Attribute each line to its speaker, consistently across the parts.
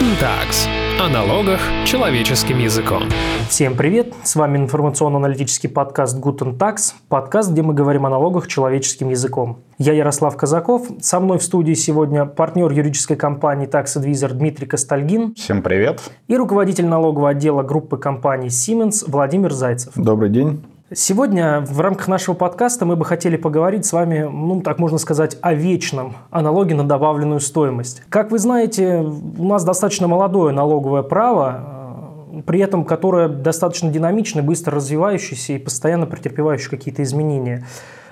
Speaker 1: Guten Tags. О налогах человеческим языком.
Speaker 2: Всем привет! С вами информационно-аналитический подкаст Guten Tax, подкаст, где мы говорим о налогах человеческим языком. Я Ярослав Казаков, со мной в студии сегодня партнер юридической компании Tax Advisor Дмитрий Костальгин.
Speaker 3: Всем привет!
Speaker 2: И руководитель налогового отдела группы компаний Siemens Владимир Зайцев.
Speaker 3: Добрый день!
Speaker 2: Сегодня в рамках нашего подкаста мы бы хотели поговорить с вами, ну, так можно сказать, о вечном, о налоге на добавленную стоимость. Как вы знаете, у нас достаточно молодое налоговое право, э, при этом которое достаточно динамично, быстро развивающееся и постоянно претерпевающее какие-то изменения.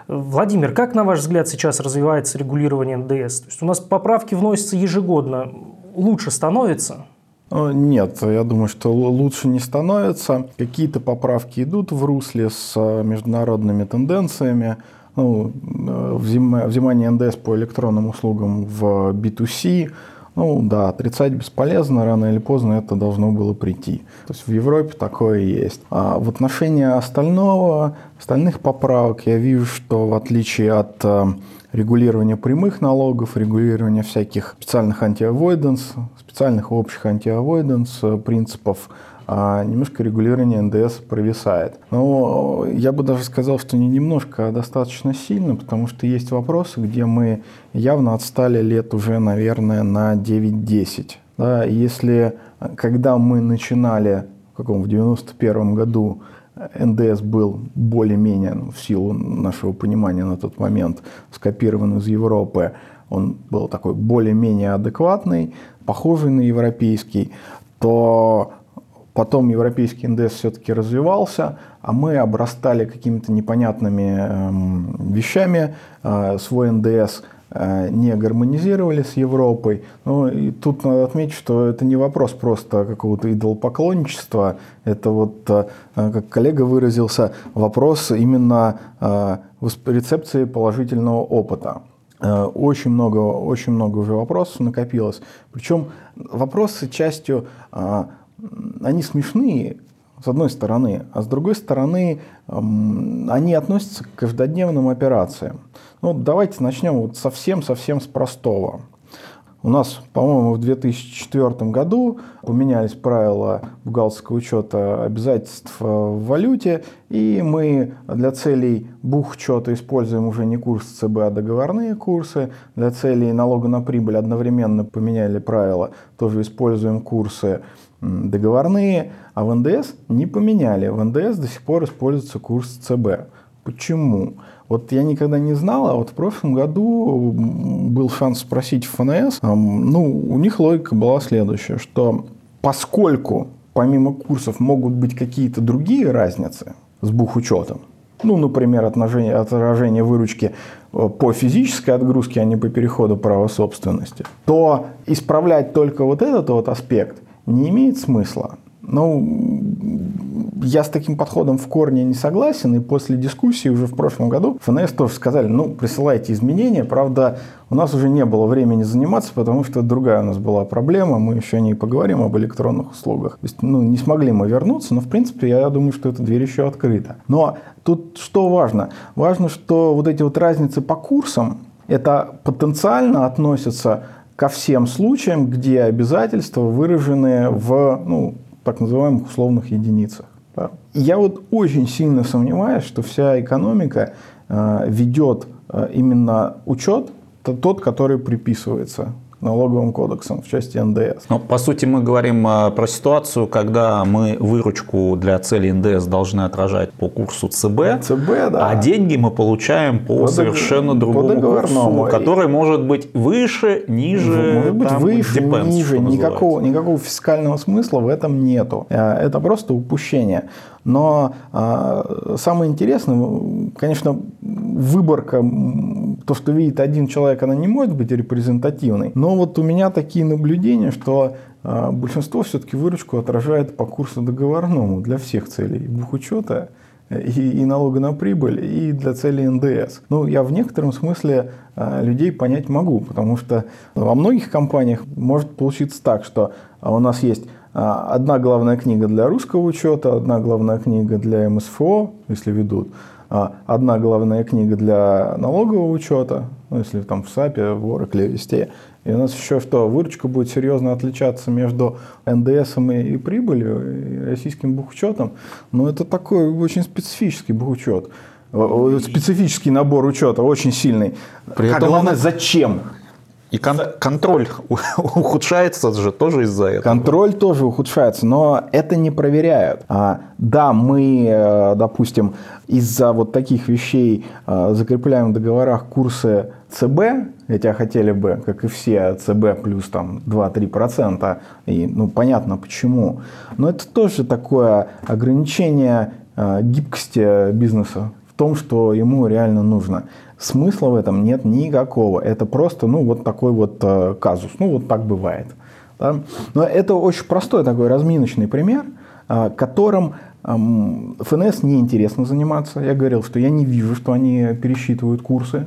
Speaker 2: Владимир, как, на ваш взгляд, сейчас развивается регулирование НДС? То есть у нас поправки вносятся ежегодно. Лучше становится?
Speaker 3: Э, нет, я думаю, что лучше не становится. Какие-то поправки идут в русле с э, международными тенденциями. Ну, э, взимание НДС по электронным услугам в B2C. Ну да, отрицать бесполезно, рано или поздно это должно было прийти. То есть в Европе такое есть. А в отношении остального, остальных поправок я вижу, что в отличие от регулирования прямых налогов, регулирования всяких специальных антиавойденс, специальных общих антиавойденс э, принципов, а немножко регулирование НДС провисает. Но я бы даже сказал, что не немножко, а достаточно сильно, потому что есть вопросы, где мы явно отстали лет уже, наверное, на 9-10. Да, если когда мы начинали в каком в 91 году НДС был более-менее, ну, в силу нашего понимания на тот момент, скопирован из Европы. Он был такой более-менее адекватный, похожий на европейский, то потом европейский НДС все-таки развивался, а мы обрастали какими-то непонятными эм, вещами. Э, свой ндс Э, не гармонизировали с Европой. Ну, и тут надо отметить, что это не вопрос просто какого-то идолопоклонничества. Это вот, э, как коллега выразился, вопрос именно э, рецепции положительного опыта. Очень много, очень много уже вопросов накопилось. Причем вопросы частью, они смешные, с одной стороны, а с другой стороны, они относятся к каждодневным операциям. Ну, давайте начнем вот совсем-совсем с простого. У нас, по-моему, в 2004 году поменялись правила бухгалтерского учета обязательств э, в валюте, и мы для целей бухучета используем уже не курс ЦБ, а договорные курсы. Для целей налога на прибыль одновременно поменяли правила, тоже используем курсы договорные, а в НДС не поменяли. В НДС до сих пор используется курс ЦБ. Почему? Вот я никогда не знал, а вот в прошлом году был шанс спросить в ФНС. Ну, у них логика была следующая, что поскольку помимо курсов могут быть какие-то другие разницы с бухучетом, ну, например, отражение, отражение выручки э, по физической отгрузке, а не по переходу права собственности, то исправлять только вот этот вот аспект не имеет смысла. Ну, я с таким подходом в корне не согласен, и после дискуссии уже в прошлом году ФНС тоже сказали, ну, присылайте изменения, правда, у нас уже не было времени заниматься, потому что другая у нас была проблема, мы еще не поговорим об электронных услугах. То есть, ну, не смогли мы вернуться, но, в принципе, я думаю, что эта дверь еще открыта. Но тут что важно? Важно, что вот эти вот разницы по курсам, это потенциально относятся ко всем случаям, где обязательства выражены в ну, так называемых условных единицах. Я вот очень сильно сомневаюсь, что вся экономика э, ведет э, именно учет тот, который приписывается налоговым кодексом в части НДС.
Speaker 4: Но, по сути, мы говорим а, про ситуацию, когда мы выручку для цели НДС должны отражать по курсу ЦБ, ЦБ да. а деньги мы получаем по, по совершенно дог... другому по курсу, который может быть выше, ниже.
Speaker 3: Может быть там, выше, depends, ниже. Никакого, никакого фискального смысла в этом нету. Э, это просто упущение. Но э, самое интересное, конечно, выборка, то, что видит один человек, она не может быть репрезентативной. Но вот у меня такие наблюдения, что э, большинство все-таки выручку отражает по курсу договорному для всех целей бухучета и, и налога на прибыль, и для цели НДС. Ну, я в некотором смысле э, людей понять могу, потому что во многих компаниях может получиться так, что у нас есть а, одна главная книга для русского учета, одна главная книга для МСФО, если ведут, а, одна главная книга для налогового учета, ну, если там в САПе, в Oracle, везде, И у нас еще что, выручка будет серьезно отличаться между НДС и прибылью, и российским бухучетом. Но это такой очень специфический бухучет. Специфический набор учета, очень сильный. При а главное, зачем?
Speaker 4: И кон- контроль ухудшается же тоже из-за этого.
Speaker 3: Контроль тоже ухудшается, но это не проверяют. А, да, мы, э, допустим, из-за вот таких вещей э, закрепляем в договорах курсы ЦБ, хотя хотели бы, как и все, ЦБ плюс там 2-3%, и ну понятно почему. Но это тоже такое ограничение э, гибкости бизнеса в том, что ему реально нужно. Смысла в этом нет никакого. Это просто, ну, вот такой вот э, казус. Ну, вот так бывает. Да? Но это очень простой такой разминочный пример, э, которым э, ФНС неинтересно заниматься. Я говорил, что я не вижу, что они пересчитывают курсы.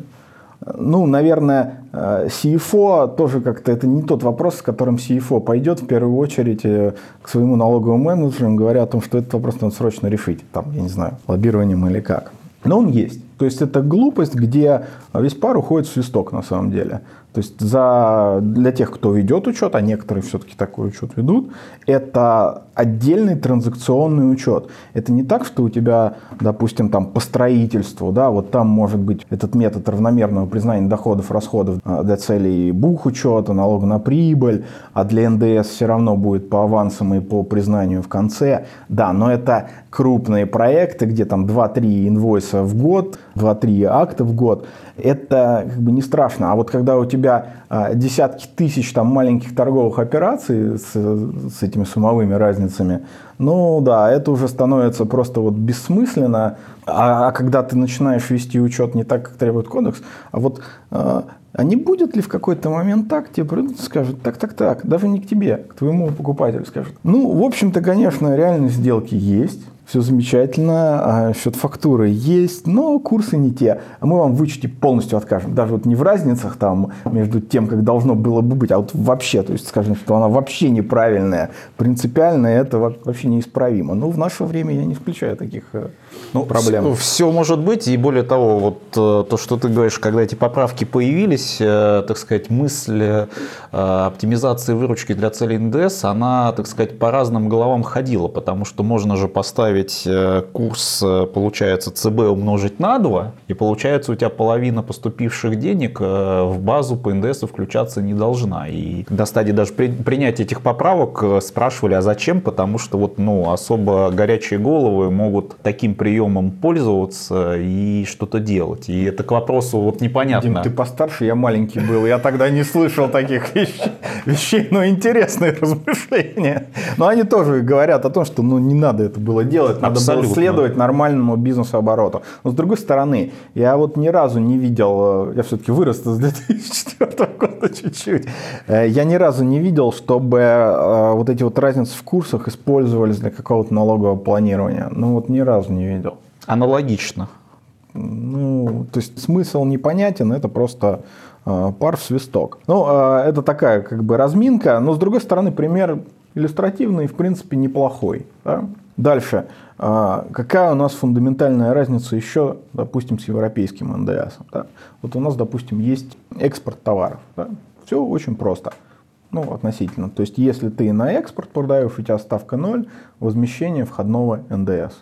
Speaker 3: Ну, наверное, CFO э, тоже как-то это не тот вопрос, с которым CFO пойдет в первую очередь э, к своему налоговому менеджеру, говоря о том, что этот вопрос надо срочно решить. Там, я не знаю, лоббированием или как. Но он есть. То есть это глупость, где весь пар уходит в свисток на самом деле. То есть за, для тех, кто ведет учет, а некоторые все-таки такой учет ведут, это отдельный транзакционный учет. Это не так, что у тебя, допустим, там по строительству, да, вот там может быть этот метод равномерного признания доходов, расходов а, для целей бухучета, налога на прибыль, а для НДС все равно будет по авансам и по признанию в конце. Да, но это крупные проекты, где там 2-3 инвойса в год, 2-3 акта в год. Это как бы не страшно. А вот когда у тебя а, десятки тысяч там маленьких торговых операций с, с этими суммовыми разницами, ну да, это уже становится просто вот бессмысленно. А, а когда ты начинаешь вести учет не так, как требует кодекс, а вот а, а не будет ли в какой-то момент так, тебе придут и скажут, так, так, так, даже не к тебе, к твоему покупателю скажут. Ну, в общем-то, конечно, реальность сделки есть, все замечательно, а счет фактуры есть, но курсы не те. А мы вам в вычете полностью откажем. Даже вот не в разницах там между тем, как должно было бы быть, а вот вообще, то есть скажем, что она вообще неправильная, принципиальная, это вообще неисправимо. Но в наше время я не исключаю таких э, ну, проблем.
Speaker 4: Все, все может быть, и более того, вот э, то, что ты говоришь, когда эти поправки появились, э, так сказать, мысль оптимизации выручки для целей НДС, она, так сказать, по разным головам ходила, потому что можно же поставить курс, получается, ЦБ умножить на 2, и получается у тебя половина поступивших денег в базу по НДС включаться не должна. И до стадии даже при, принятия этих поправок спрашивали, а зачем? Потому что вот, ну, особо горячие головы могут таким приемом пользоваться и что-то делать. И это к вопросу вот непонятно. Дим,
Speaker 3: ты постарше, я маленький был, я тогда не слышал таких вещей, но интересные размышления. Но они тоже говорят о том, что ну, не надо это было делать надо Абсолютно. было следовать нормальному бизнес-обороту. Но с другой стороны, я вот ни разу не видел, э, я все-таки вырос с 2004 года чуть-чуть, э, я ни разу не видел, чтобы э, вот эти вот разницы в курсах использовались для какого-то налогового планирования. Ну вот ни разу не видел.
Speaker 4: Аналогично.
Speaker 3: Ну, то есть смысл непонятен, это просто пар в свисток. Ну, это такая как бы разминка, но с другой стороны пример иллюстративный, в принципе, неплохой. Да? Дальше. А, какая у нас фундаментальная разница еще, допустим, с европейским НДС? Да? Вот у нас, допустим, есть экспорт товаров. Да? Все очень просто. Ну, относительно. То есть, если ты на экспорт продаешь, у тебя ставка 0, возмещение входного НДС.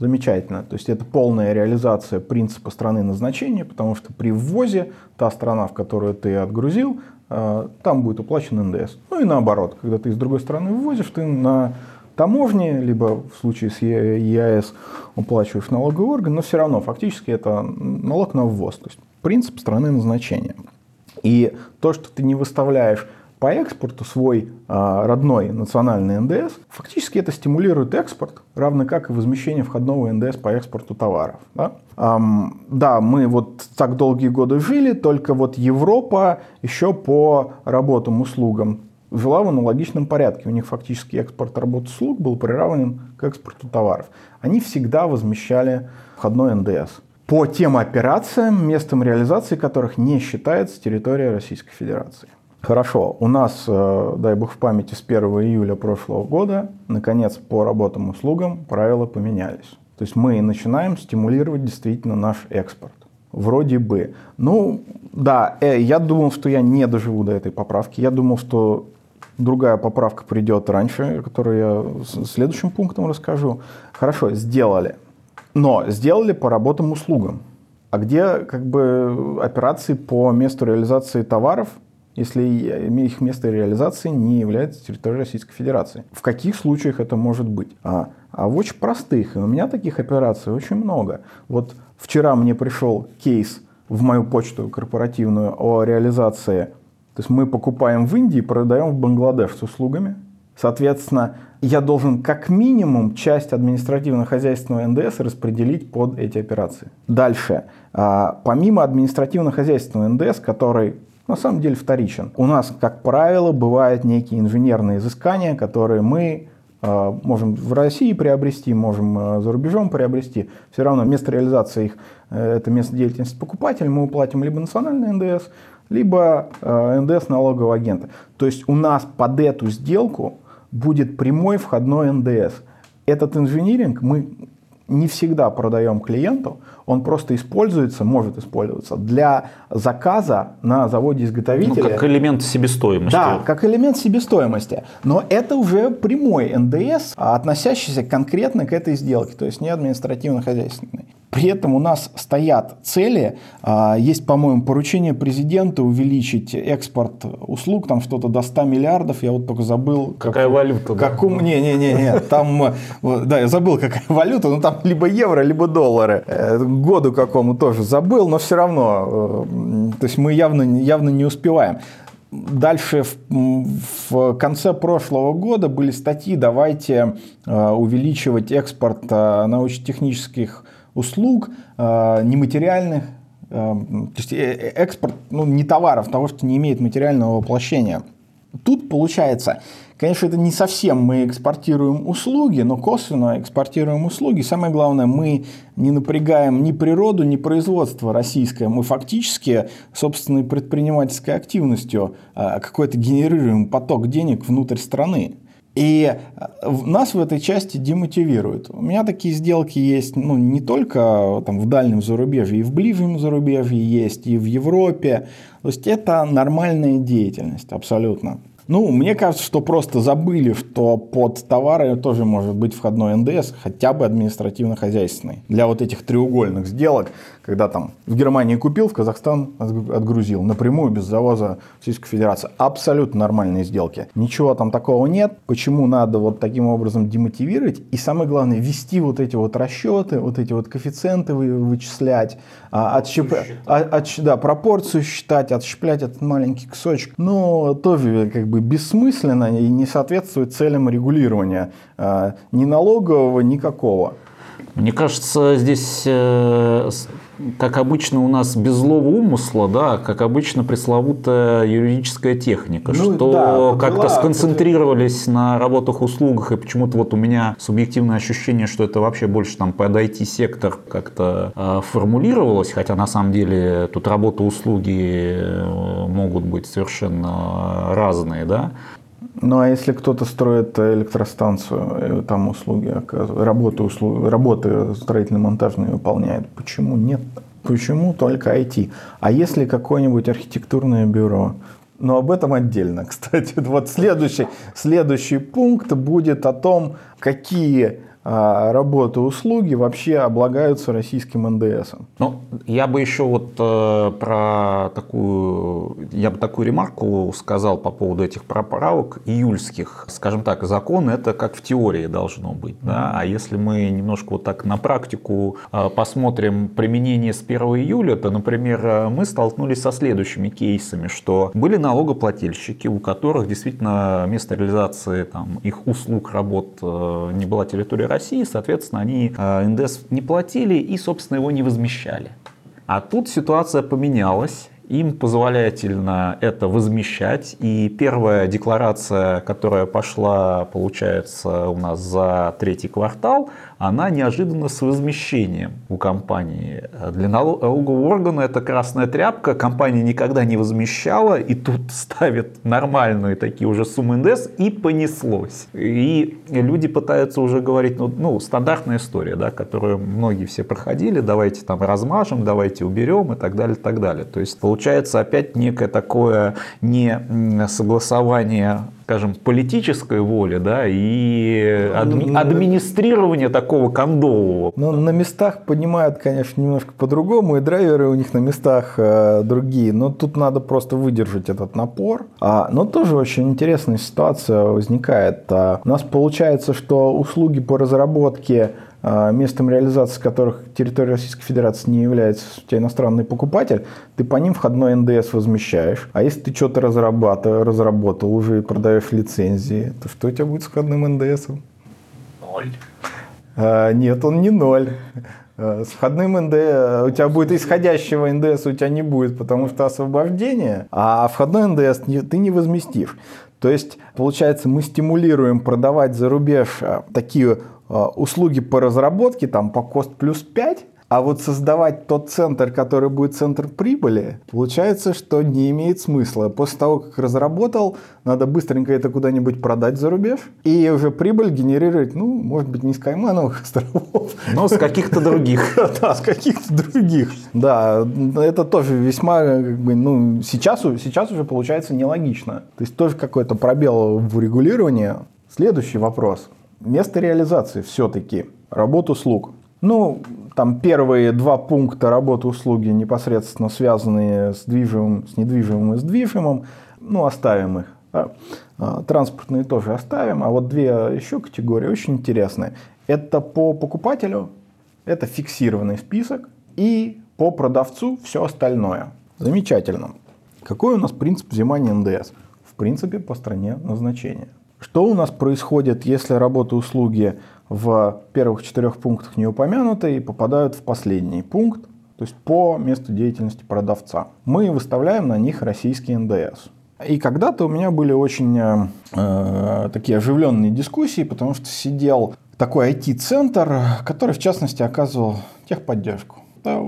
Speaker 3: Замечательно. То есть это полная реализация принципа страны назначения, потому что при ввозе та страна, в которую ты отгрузил, а, там будет уплачен НДС. Ну и наоборот, когда ты из другой страны ввозишь, ты на таможне, либо в случае с ЕАЭС уплачиваешь налоговый орган, но все равно фактически это налог на ввоз, то есть принцип страны назначения. И то, что ты не выставляешь по экспорту свой а, родной национальный НДС, фактически это стимулирует экспорт, равно как и возмещение входного НДС по экспорту товаров. Да? Эм, да, мы вот так долгие годы жили, только вот Европа еще по работам, услугам жила в аналогичном порядке. У них фактически экспорт работ услуг был приравнен к экспорту товаров. Они всегда возмещали входной НДС по тем операциям, местом реализации которых не считается территория Российской Федерации. Хорошо, у нас, э, дай бог в памяти, с 1 июля прошлого года, наконец, по работам услугам правила поменялись. То есть мы начинаем стимулировать действительно наш экспорт. Вроде бы. Ну, да, э, я думал, что я не доживу до этой поправки. Я думал, что другая поправка придет раньше, которую я следующим пунктом расскажу. Хорошо, сделали. Но сделали по работам услугам. А где как бы операции по месту реализации товаров, если их место реализации не является территорией Российской Федерации? В каких случаях это может быть? А, а в очень простых. И у меня таких операций очень много. Вот вчера мне пришел кейс в мою почту корпоративную о реализации. То есть мы покупаем в Индии, продаем в Бангладеш с услугами. Соответственно, я должен как минимум часть административно-хозяйственного НДС распределить под эти операции. Дальше. А, помимо административно-хозяйственного НДС, который на самом деле вторичен, у нас, как правило, бывают некие инженерные изыскания, которые мы а, можем в России приобрести, можем а, за рубежом приобрести. Все равно место реализации их э, это место деятельности покупателя, мы уплатим либо национальный НДС, либо НДС налогового агента. То есть у нас под эту сделку будет прямой входной НДС. Этот инжиниринг мы не всегда продаем клиенту, он просто используется, может использоваться для заказа на заводе-изготовителя.
Speaker 4: Ну, как элемент себестоимости.
Speaker 3: Да, как элемент себестоимости. Но это уже прямой НДС, относящийся конкретно к этой сделке, то есть не административно-хозяйственный. При этом у нас стоят цели, а, есть, по-моему, поручение президента увеличить экспорт услуг, там что-то до 100 миллиардов, я вот только забыл.
Speaker 4: Какая как, валюта?
Speaker 3: Каком, не, не, не, не, там, да, я забыл, какая валюта, но там либо евро, либо доллары. Э, году какому тоже забыл, но все равно, э, то есть мы явно, явно не успеваем. Дальше в, в конце прошлого года были статьи, давайте э, увеличивать экспорт научно-технических услуг, э, нематериальных, э, то есть э, экспорт ну, не товаров, того, что не имеет материального воплощения. Тут получается, конечно, это не совсем мы экспортируем услуги, но косвенно экспортируем услуги. Самое главное, мы не напрягаем ни природу, ни производство российское. Мы фактически собственной предпринимательской активностью какой-то генерируем поток денег внутрь страны. И э, нас в этой части демотивируют. У меня такие сделки есть ну, не только там, в дальнем зарубежье, и в ближнем зарубежье есть, и в Европе. То есть это нормальная деятельность абсолютно. Ну, мне кажется, что просто забыли, что под товары тоже может быть входной НДС, хотя бы административно-хозяйственный. Для вот этих треугольных сделок, когда там в Германии купил, в Казахстан отгрузил напрямую без завоза в Российскую Федерацию. Абсолютно нормальные сделки. Ничего там такого нет. Почему надо вот таким образом демотивировать? И самое главное, вести вот эти вот расчеты, вот эти вот коэффициенты вычислять, а, отщеп... от, от, да, пропорцию считать, отщеплять этот маленький кусочек. Но тоже как бы бессмысленно и не соответствует целям регулирования а, ни налогового, никакого.
Speaker 4: Мне кажется, здесь э, как обычно у нас без злого умысла, да, как обычно пресловутая юридическая техника, ну, что да, как-то сконцентрировались это... на работах, услугах, и почему-то вот у меня субъективное ощущение, что это вообще больше там под IT-сектор как-то э, формулировалось, хотя на самом деле тут работа, услуги э, могут быть совершенно разные, да.
Speaker 3: Ну а если кто-то строит электростанцию, э, там услуги, работы, услуги, работы строительно-монтажные выполняет, почему нет? Почему только IT? А если какое-нибудь архитектурное бюро? Но об этом отдельно, кстати. Вот следующий, следующий пункт будет о том, какие работы, услуги вообще облагаются российским НДС.
Speaker 4: Ну, я бы еще вот э, про такую, я бы такую ремарку сказал по поводу этих поправок июльских. Скажем так, закон это как в теории должно быть, да, а если мы немножко вот так на практику э, посмотрим применение с 1 июля, то, например, мы столкнулись со следующими кейсами, что были налогоплательщики, у которых действительно место реализации там, их услуг, работ э, не была территория России, России, соответственно, они э, НДС не платили и, собственно, его не возмещали. А тут ситуация поменялась, им позволятельно это возмещать. И первая декларация, которая пошла, получается, у нас за третий квартал, она неожиданно с возмещением у компании. Для налогового органа это красная тряпка, компания никогда не возмещала, и тут ставят нормальные такие уже суммы НДС, и понеслось. И люди пытаются уже говорить, ну, ну стандартная история, да, которую многие все проходили, давайте там размажем, давайте уберем и так далее, и так далее. То есть получается опять некое такое не согласование скажем, политической воли, да, и адми- ну, администрирование такого кондового.
Speaker 3: Ну, на местах понимают, конечно, немножко по-другому, и драйверы у них на местах э, другие, но тут надо просто выдержать этот напор. А, но тоже очень интересная ситуация возникает. А, у нас получается, что услуги по разработке а, местом реализации которых территория Российской Федерации не является у тебя иностранный покупатель, ты по ним входной НДС возмещаешь. А если ты что-то разработал, разработал уже и продаешь лицензии, то что у тебя будет с входным НДС?
Speaker 4: Ноль.
Speaker 3: А, нет, он не ноль. А, с входным НДС у тебя будет исходящего НДС, у тебя не будет, потому что освобождение, а входной НДС ты не возместишь. То есть, получается, мы стимулируем продавать за рубеж а, такие Э, услуги по разработке там по кост плюс 5, а вот создавать тот центр, который будет центр прибыли, получается, что не имеет смысла. После того, как разработал, надо быстренько это куда-нибудь продать за рубеж и уже прибыль генерировать, ну, может быть, не с Каймановых островов.
Speaker 4: Но с каких-то других.
Speaker 3: Да, с каких-то других. Да, это тоже весьма, как бы, ну, сейчас, сейчас уже получается нелогично. То есть тоже какой-то пробел в регулировании. Следующий вопрос. Место реализации все-таки работа услуг. Ну, там первые два пункта работы услуги непосредственно связанные с движимым, с недвижимым и с движимым. Ну, оставим их. Да. А, транспортные тоже оставим. А вот две еще категории очень интересные. Это по покупателю, это фиксированный список. И по продавцу все остальное. Замечательно. Какой у нас принцип взимания НДС? В принципе, по стране назначения. Что у нас происходит, если работа услуги в первых четырех пунктах не упомянуты и попадают в последний пункт, то есть по месту деятельности продавца? Мы выставляем на них российский НДС. И когда-то у меня были очень э, э такие оживленные дискуссии, потому что сидел такой IT-центр, который в частности оказывал техподдержку. Это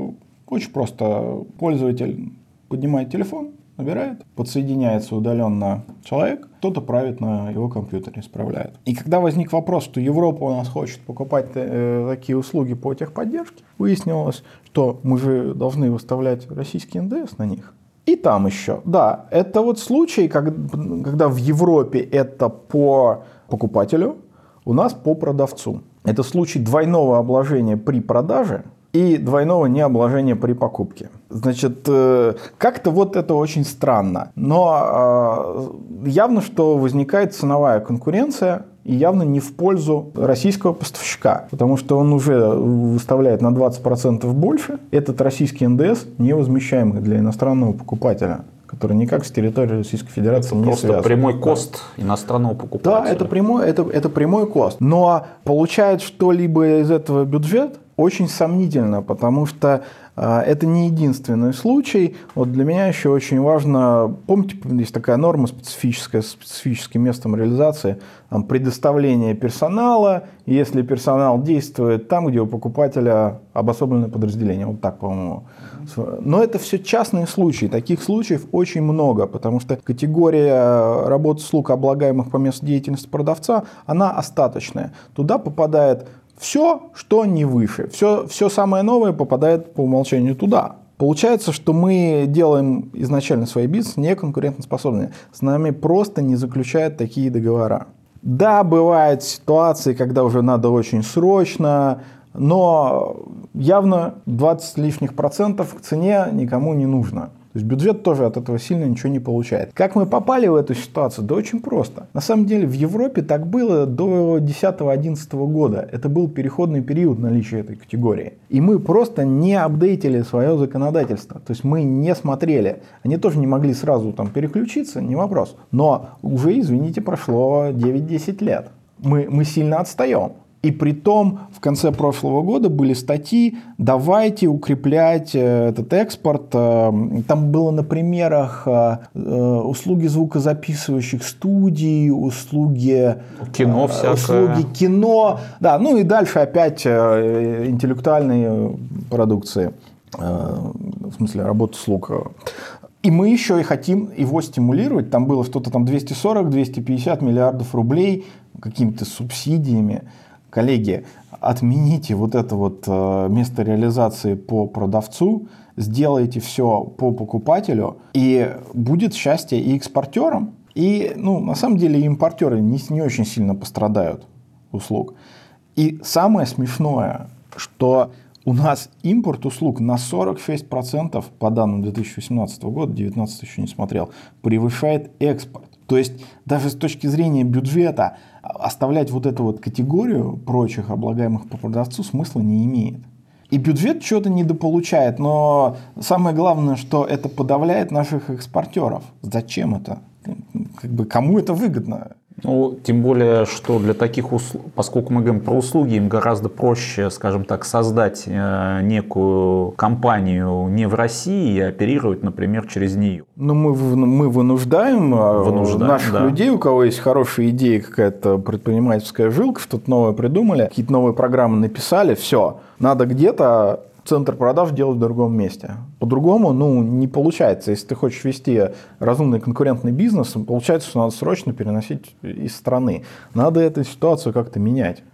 Speaker 3: очень просто. Пользователь поднимает телефон, набирает, подсоединяется удаленно человек, кто-то правит на его компьютере, исправляет. И когда возник вопрос, что Европа у нас хочет покупать э, такие услуги по техподдержке, выяснилось, что мы же должны выставлять российский НДС на них. И там еще. Да, это вот случай, когда в Европе это по покупателю, у нас по продавцу. Это случай двойного обложения при продаже – и двойного необложения при покупке. Значит, э, как-то вот это очень странно. Но э, явно, что возникает ценовая конкуренция, и явно не в пользу российского поставщика, потому что он уже выставляет на 20% больше. Этот российский НДС не возмещаемый для иностранного покупателя который никак с территорией Российской Федерации это не
Speaker 4: просто
Speaker 3: связан.
Speaker 4: прямой кост да. иностранного покупателя.
Speaker 3: Да, это прямой, это, это прямой кост. Но получает что-либо из этого бюджет, очень сомнительно, потому что э, это не единственный случай. Вот для меня еще очень важно, помните, есть такая норма специфическая, с специфическим местом реализации, там, предоставление персонала, если персонал действует там, где у покупателя обособленное подразделение, вот так, по-моему. Но это все частные случаи, таких случаев очень много, потому что категория работы слуг, облагаемых по месту деятельности продавца, она остаточная. Туда попадает все, что не выше, все, все самое новое попадает по умолчанию туда. Получается, что мы делаем изначально свой бизнес неконкурентоспособными. С нами просто не заключают такие договора. Да, бывают ситуации, когда уже надо очень срочно, но явно 20 лишних процентов к цене никому не нужно. То есть бюджет тоже от этого сильно ничего не получает. Как мы попали в эту ситуацию? Да очень просто. На самом деле в Европе так было до 10-11 года. Это был переходный период наличия этой категории. И мы просто не апдейтили свое законодательство. То есть мы не смотрели. Они тоже не могли сразу там переключиться, не вопрос. Но уже, извините, прошло 9-10 лет. Мы, мы сильно отстаем. И при том в конце прошлого года были статьи «давайте укреплять э, этот экспорт». Э, там было на примерах э, услуги звукозаписывающих студий, услуги...
Speaker 4: Кино всякое.
Speaker 3: Услуги кино. Да, ну и дальше опять интеллектуальные продукции. В смысле, работа слуг. И мы еще и хотим его стимулировать. Там было что-то там 240-250 миллиардов рублей какими-то субсидиями. Коллеги, отмените вот это вот э, место реализации по продавцу, сделайте все по покупателю, и будет счастье и экспортерам, и, ну, на самом деле, импортеры не, не очень сильно пострадают услуг. И самое смешное, что у нас импорт услуг на 46% по данным 2018 года, 2019 еще не смотрел, превышает экспорт. То есть даже с точки зрения бюджета оставлять вот эту вот категорию прочих облагаемых по продавцу смысла не имеет. И бюджет что-то недополучает, но самое главное, что это подавляет наших экспортеров. Зачем это? Как бы кому это выгодно?
Speaker 4: Ну, тем более, что для таких услуг, поскольку мы говорим про услуги, им гораздо проще, скажем так, создать э, некую компанию не в России и оперировать, например, через нее.
Speaker 3: Ну, мы, мы вынуждаем, э, вынуждаем наших да. людей, у кого есть хорошая идея, какая-то предпринимательская жилка, что-то новое придумали, какие-то новые программы написали, все, надо где-то центр продаж делать в другом месте. По-другому, ну, не получается. Если ты хочешь вести разумный конкурентный бизнес, получается, что надо срочно переносить из страны. Надо эту ситуацию как-то менять.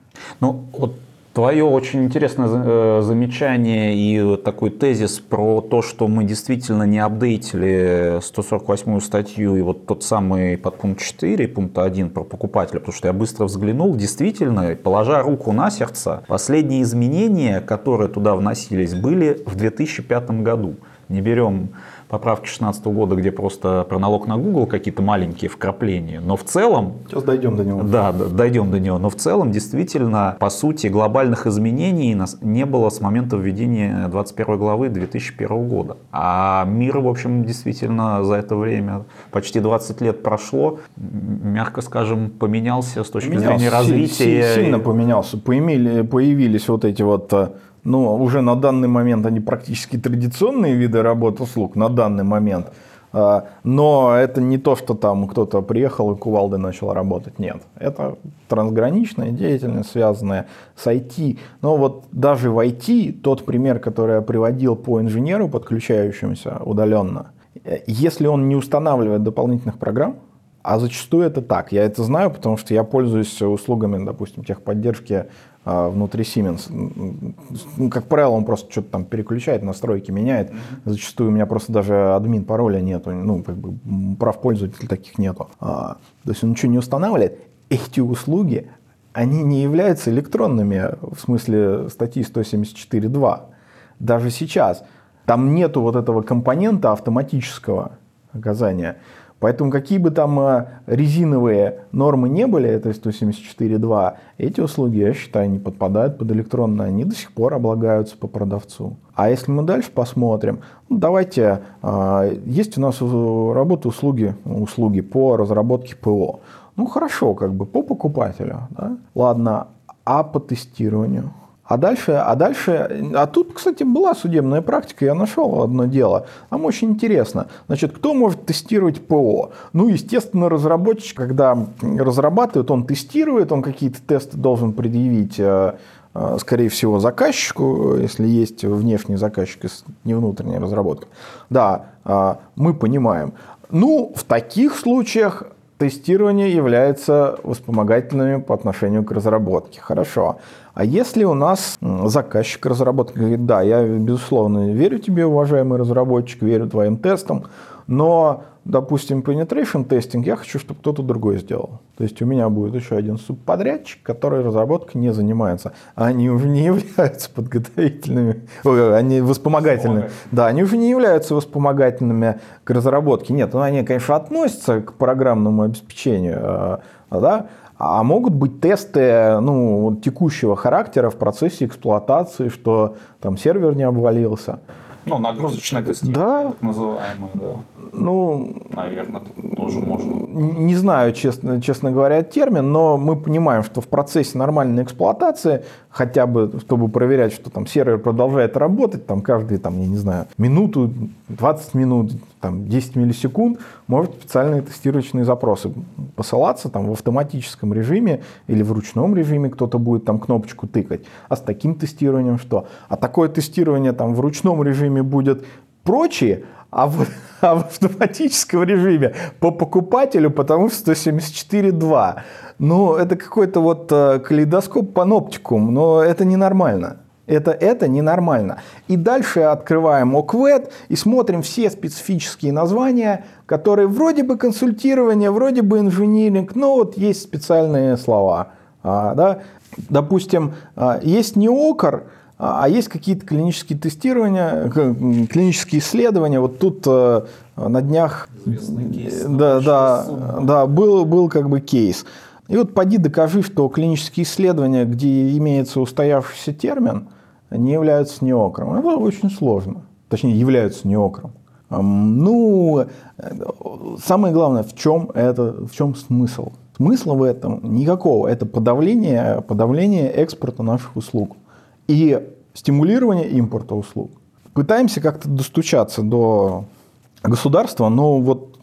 Speaker 4: Ну, вот Твое очень интересное э, замечание и такой тезис про то, что мы действительно не апдейтили 148 статью и вот тот самый подпункт 4, пункт 1 про покупателя, потому что я быстро взглянул, действительно, положа руку на сердце, последние изменения, которые туда вносились, были в 2005 году. Не берем поправки 2016 года, где просто про налог на Google какие-то маленькие вкрапления. Но в целом...
Speaker 3: Сейчас дойдем до него.
Speaker 4: Да, дойдем до него. Но в целом, действительно, по сути, глобальных изменений не было с момента введения 21 главы 2001 года. А мир, в общем, действительно за это время, почти 20 лет прошло, мягко скажем, поменялся с точки поменялся, зрения развития.
Speaker 3: Сильно поменялся. Появились вот эти вот э, ну, уже на данный момент они практически традиционные виды работы услуг, на данный момент. А, но это не то, что там кто-то приехал и кувалдой начал работать. Нет. Это трансграничная деятельность, связанная с IT. Но вот даже в IT, тот пример, который я приводил по инженеру, подключающемуся удаленно, если он не устанавливает дополнительных программ, а зачастую это так. Я это знаю, потому что я пользуюсь услугами, допустим, техподдержки внутри Siemens. Как правило, он просто что-то там переключает, настройки меняет. Зачастую у меня просто даже админ пароля нету, ну, как бы прав пользователя таких нету. А, то есть он ничего не устанавливает. Эти услуги, они не являются электронными в смысле статьи 174.2. Даже сейчас. Там нету вот этого компонента автоматического оказания. Поэтому какие бы там э, резиновые нормы не были, это 174.2, эти услуги, я считаю, не подпадают под электронные, они до сих пор облагаются по продавцу. А если мы дальше посмотрим, ну, давайте, э, есть у нас работа услуги, услуги по разработке ПО. Ну хорошо, как бы по покупателю. Да? Ладно, а по тестированию? А дальше, а дальше, а тут, кстати, была судебная практика, я нашел одно дело. Там очень интересно. Значит, кто может тестировать ПО? Ну, естественно, разработчик, когда разрабатывает, он тестирует, он какие-то тесты должен предъявить, э, э, скорее всего, заказчику, если есть внешний заказчик, не внутренняя разработка. Да, э, мы понимаем. Ну, в таких случаях тестирование является вспомогательным по отношению к разработке. Хорошо. А если у нас заказчик разработки говорит, да, я, безусловно, верю тебе, уважаемый разработчик, верю твоим тестам, но, допустим, penetration тестинг я хочу, чтобы кто-то другой сделал. То есть у меня будет еще один субподрядчик, который разработкой не занимается. Они уже не являются подготовительными, они вспомогательными. Да, они уже не являются вспомогательными к разработке. Нет, ну, они, конечно, относятся к программному обеспечению, а, да, а могут быть тесты ну, текущего характера в процессе эксплуатации, что там сервер не обвалился.
Speaker 4: Ну, нагрузочное тестирование,
Speaker 3: да.
Speaker 4: так называемое, да.
Speaker 3: Ну,
Speaker 4: наверное, уже можно.
Speaker 3: Не знаю, честно, честно говоря, термин, но мы понимаем, что в процессе нормальной эксплуатации, хотя бы чтобы проверять, что там сервер продолжает работать, там каждые, там, я не знаю, минуту, 20 минут, там, 10 миллисекунд, может специальные тестировочные запросы посылаться там в автоматическом режиме или в ручном режиме кто-то будет там кнопочку тыкать. А с таким тестированием что? А такое тестирование там в ручном режиме будет прочие, а в, а в автоматическом режиме по покупателю, потому что 174.2. Ну, это какой-то вот э, калейдоскоп паноптикум, но это ненормально. Это, это ненормально. И дальше открываем ОКВЭД и смотрим все специфические названия, которые вроде бы консультирование, вроде бы инжиниринг, но вот есть специальные слова. А, да? Допустим, а, есть неокр, а, а есть какие-то клинические тестирования, клинические исследования. Вот тут э, на днях
Speaker 4: кейс,
Speaker 3: да, да, да, был, был как бы кейс. И вот поди докажи, что клинические исследования, где имеется устоявшийся термин, не являются неокром. Это очень сложно. Точнее, являются неокром. Ну, самое главное, в чем, это, в чем смысл? Смысла в этом никакого. Это подавление, подавление экспорта наших услуг и стимулирование импорта услуг. Пытаемся как-то достучаться до государства, но вот,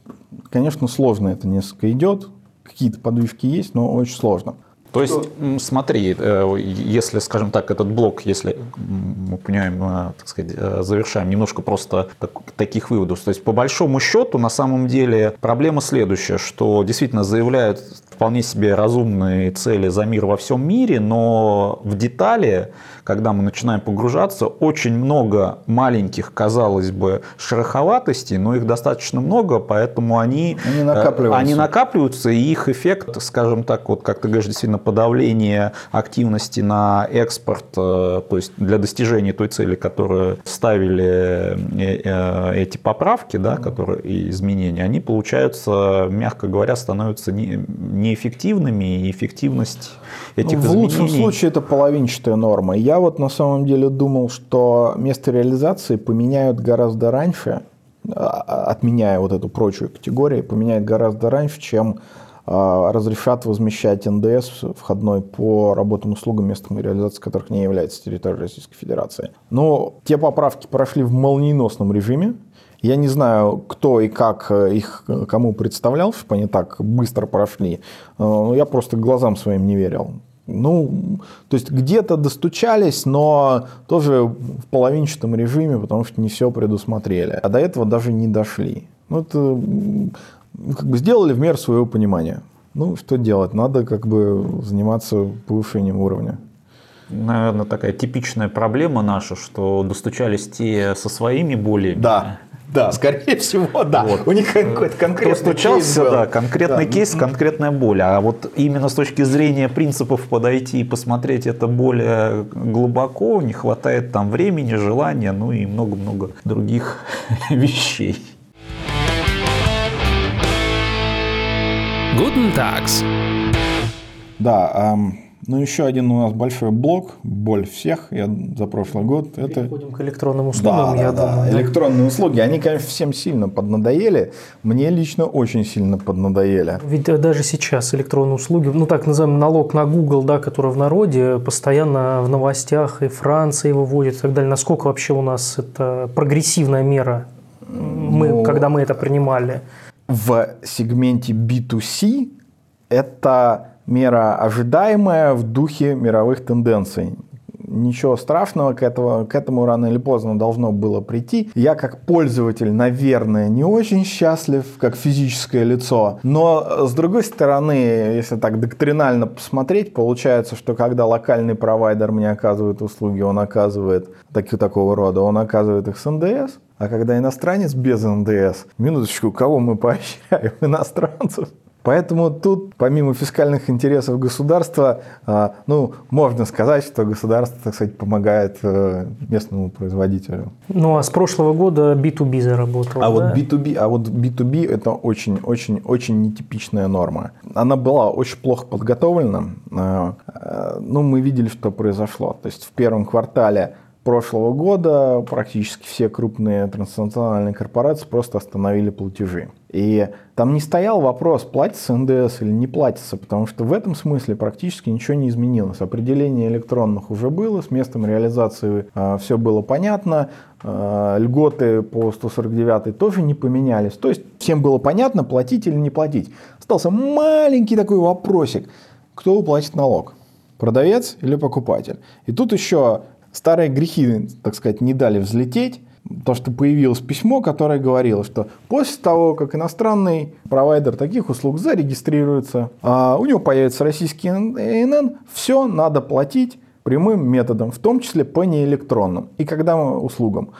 Speaker 3: конечно, сложно это несколько идет. Какие-то подвижки есть, но очень сложно.
Speaker 4: То есть, смотри, э, если, скажем так, этот блок, если мы понимаем, э, так сказать, э, завершаем немножко просто так, таких выводов. То есть, по большому счету, на самом деле, проблема следующая, что действительно заявляют вполне себе разумные цели за мир во всем мире, но в детали когда мы начинаем погружаться, очень много маленьких, казалось бы, шероховатостей, но их достаточно много, поэтому они,
Speaker 3: они, э, накапливаются.
Speaker 4: они накапливаются, и их эффект, скажем так, вот как ты говоришь, действительно подавление активности на экспорт, э, то есть для достижения той цели, которую ставили э, эти поправки, да, которые, и изменения, они, получаются, мягко говоря, становятся неэффективными, и эффективность этих
Speaker 3: ну, в
Speaker 4: изменений...
Speaker 3: В лучшем случае это половинчатая норма. Я вот на самом деле думал, что место реализации поменяют гораздо раньше, а, а, отменяя вот эту прочую категорию, поменяют гораздо раньше, чем а, разрешат возмещать НДС входной по работам услугам, местом реализации которых не является территория Российской Федерации. Но те поправки прошли в молниеносном режиме. Я не знаю, кто и как их кому представлял, чтобы они так быстро прошли. Я просто глазам своим не верил. Ну, то есть где-то достучались, но тоже в половинчатом режиме, потому что не все предусмотрели. А до этого даже не дошли. Ну, это как бы сделали в меру своего понимания. Ну, что делать? Надо как бы заниматься повышением уровня.
Speaker 4: Наверное, такая типичная проблема наша, что достучались те со своими болями.
Speaker 3: Да. Да, скорее всего, да. Вот.
Speaker 4: У них какой-то конкретный Кто стучался, кейс был. да, конкретный да. кейс, конкретная боль. А вот именно с точки зрения принципов подойти и посмотреть это более глубоко, не хватает там времени, желания, ну и много-много других вещей.
Speaker 1: Guten Tags.
Speaker 3: Да, эм, ну, еще один у нас большой блок, боль всех я за прошлый год.
Speaker 2: Переходим это... к электронным услугам,
Speaker 3: да, я да, думаю. Да. Электронные услуги, они, конечно, всем сильно поднадоели. Мне лично очень сильно поднадоели.
Speaker 2: Ведь э, даже сейчас электронные услуги, ну так называемый налог на Google, да, который в народе, постоянно в новостях и Франции выводит и так далее. Насколько вообще у нас это прогрессивная мера, мы, ну, когда мы это принимали?
Speaker 3: В сегменте B2C это мера ожидаемая в духе мировых тенденций. Ничего страшного к, этого, к этому рано или поздно должно было прийти. Я как пользователь, наверное, не очень счастлив, как физическое лицо. Но, с другой стороны, если так доктринально посмотреть, получается, что когда локальный провайдер мне оказывает услуги, он оказывает так, такого рода, он оказывает их с НДС. А когда иностранец без НДС, минуточку, кого мы поощряем? Иностранцев. Поэтому тут, помимо фискальных интересов государства, а, ну, можно сказать, что государство, так сказать, помогает э, местному производителю.
Speaker 2: Ну, а с прошлого года B2B заработал,
Speaker 3: А да? вот B2B, а вот B2B это очень-очень-очень нетипичная норма. Она была очень плохо подготовлена. А, ну, мы видели, что произошло. То есть в первом квартале прошлого года практически все крупные транснациональные корпорации просто остановили платежи. И там не стоял вопрос, платится НДС или не платится, потому что в этом смысле практически ничего не изменилось. Определение электронных уже было, с местом реализации э, все было понятно, э, льготы по 149 тоже не поменялись. То есть всем было понятно, платить или не платить. Остался маленький такой вопросик, кто уплатит налог? Продавец или покупатель? И тут еще старые грехи, так сказать, не дали взлететь. То, что появилось письмо, которое говорило, что после того, как иностранный провайдер таких услуг зарегистрируется, а у него появится российский ИНН, все надо платить прямым методом, в том числе по неэлектронным. И когда услугам.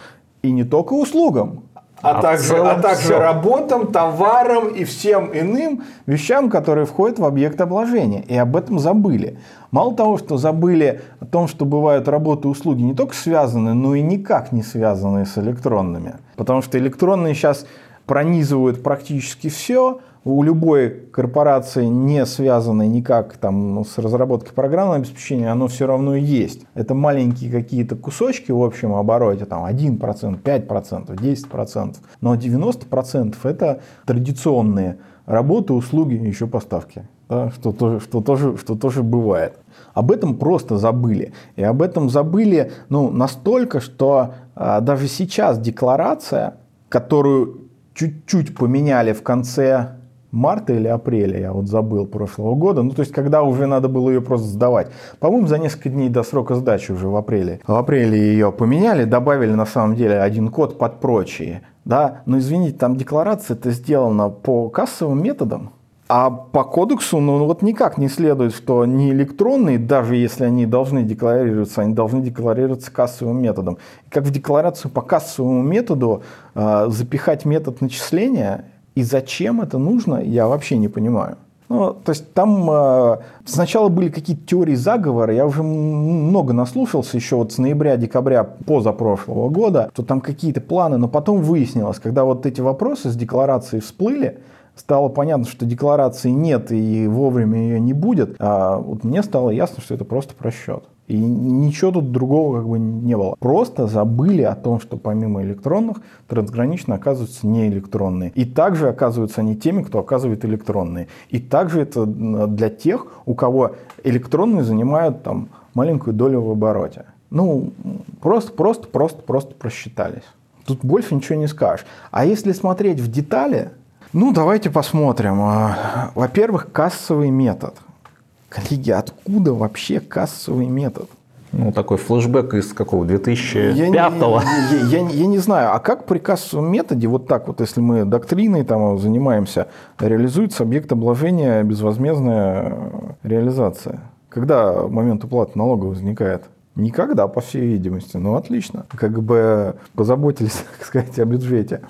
Speaker 3: И не только услугам, а, а также, а также работам, товарам и всем иным вещам, которые входят в объект обложения. И об этом забыли. Мало того, что забыли о том, что бывают работы и услуги не только связанные, но и никак не связанные с электронными. Потому что электронные сейчас пронизывают практически все, у любой корпорации, не связанной никак там, ну, с разработкой программного обеспечения, оно все равно есть. Это маленькие какие-то кусочки в общем обороте, там 1%, 5%, 10%. Но 90% это традиционные работы, услуги, еще поставки. Да, что, тоже, что, тоже, что тоже бывает. Об этом просто забыли. И об этом забыли ну, настолько, что а, даже сейчас декларация, которую чуть-чуть поменяли в конце марта или апреля, я вот забыл, прошлого года. Ну, то есть, когда уже надо было ее просто сдавать. По-моему, за несколько дней до срока сдачи уже в апреле. В апреле ее поменяли, добавили на самом деле один код под прочие. Да, но извините, там декларация это сделана по кассовым методам. А по кодексу, ну вот никак не следует, что не электронные, даже если они должны декларироваться, они должны декларироваться кассовым методом. И как в декларацию по кассовому методу э, запихать метод начисления, и зачем это нужно, я вообще не понимаю. Ну, то есть там э, сначала были какие-то теории заговора, я уже много наслушался еще вот с ноября-декабря позапрошлого года, что там какие-то планы, но потом выяснилось, когда вот эти вопросы с декларацией всплыли, стало понятно, что декларации нет и вовремя ее не будет, а вот мне стало ясно, что это просто просчет. И ничего тут другого как бы не было. Просто забыли о том, что помимо электронных, трансгранично оказываются не электронные. И также оказываются они теми, кто оказывает электронные. И также это для тех, у кого электронные занимают там маленькую долю в обороте. Ну, просто, просто, просто, просто просчитались. Тут больше ничего не скажешь. А если смотреть в детали, ну, давайте посмотрим. А, во-первых, кассовый метод. Коллеги, откуда вообще кассовый метод?
Speaker 4: Ну, такой флешбэк из какого, 2005-го?
Speaker 3: Я, я, я, я не знаю, а как при кассовом методе, вот так вот, если мы доктриной там занимаемся, реализуется объект обложения безвозмездная реализация? Когда момент уплаты налога возникает? Никогда, по всей видимости. Ну, отлично. Как бы позаботились, так сказать, о бюджете.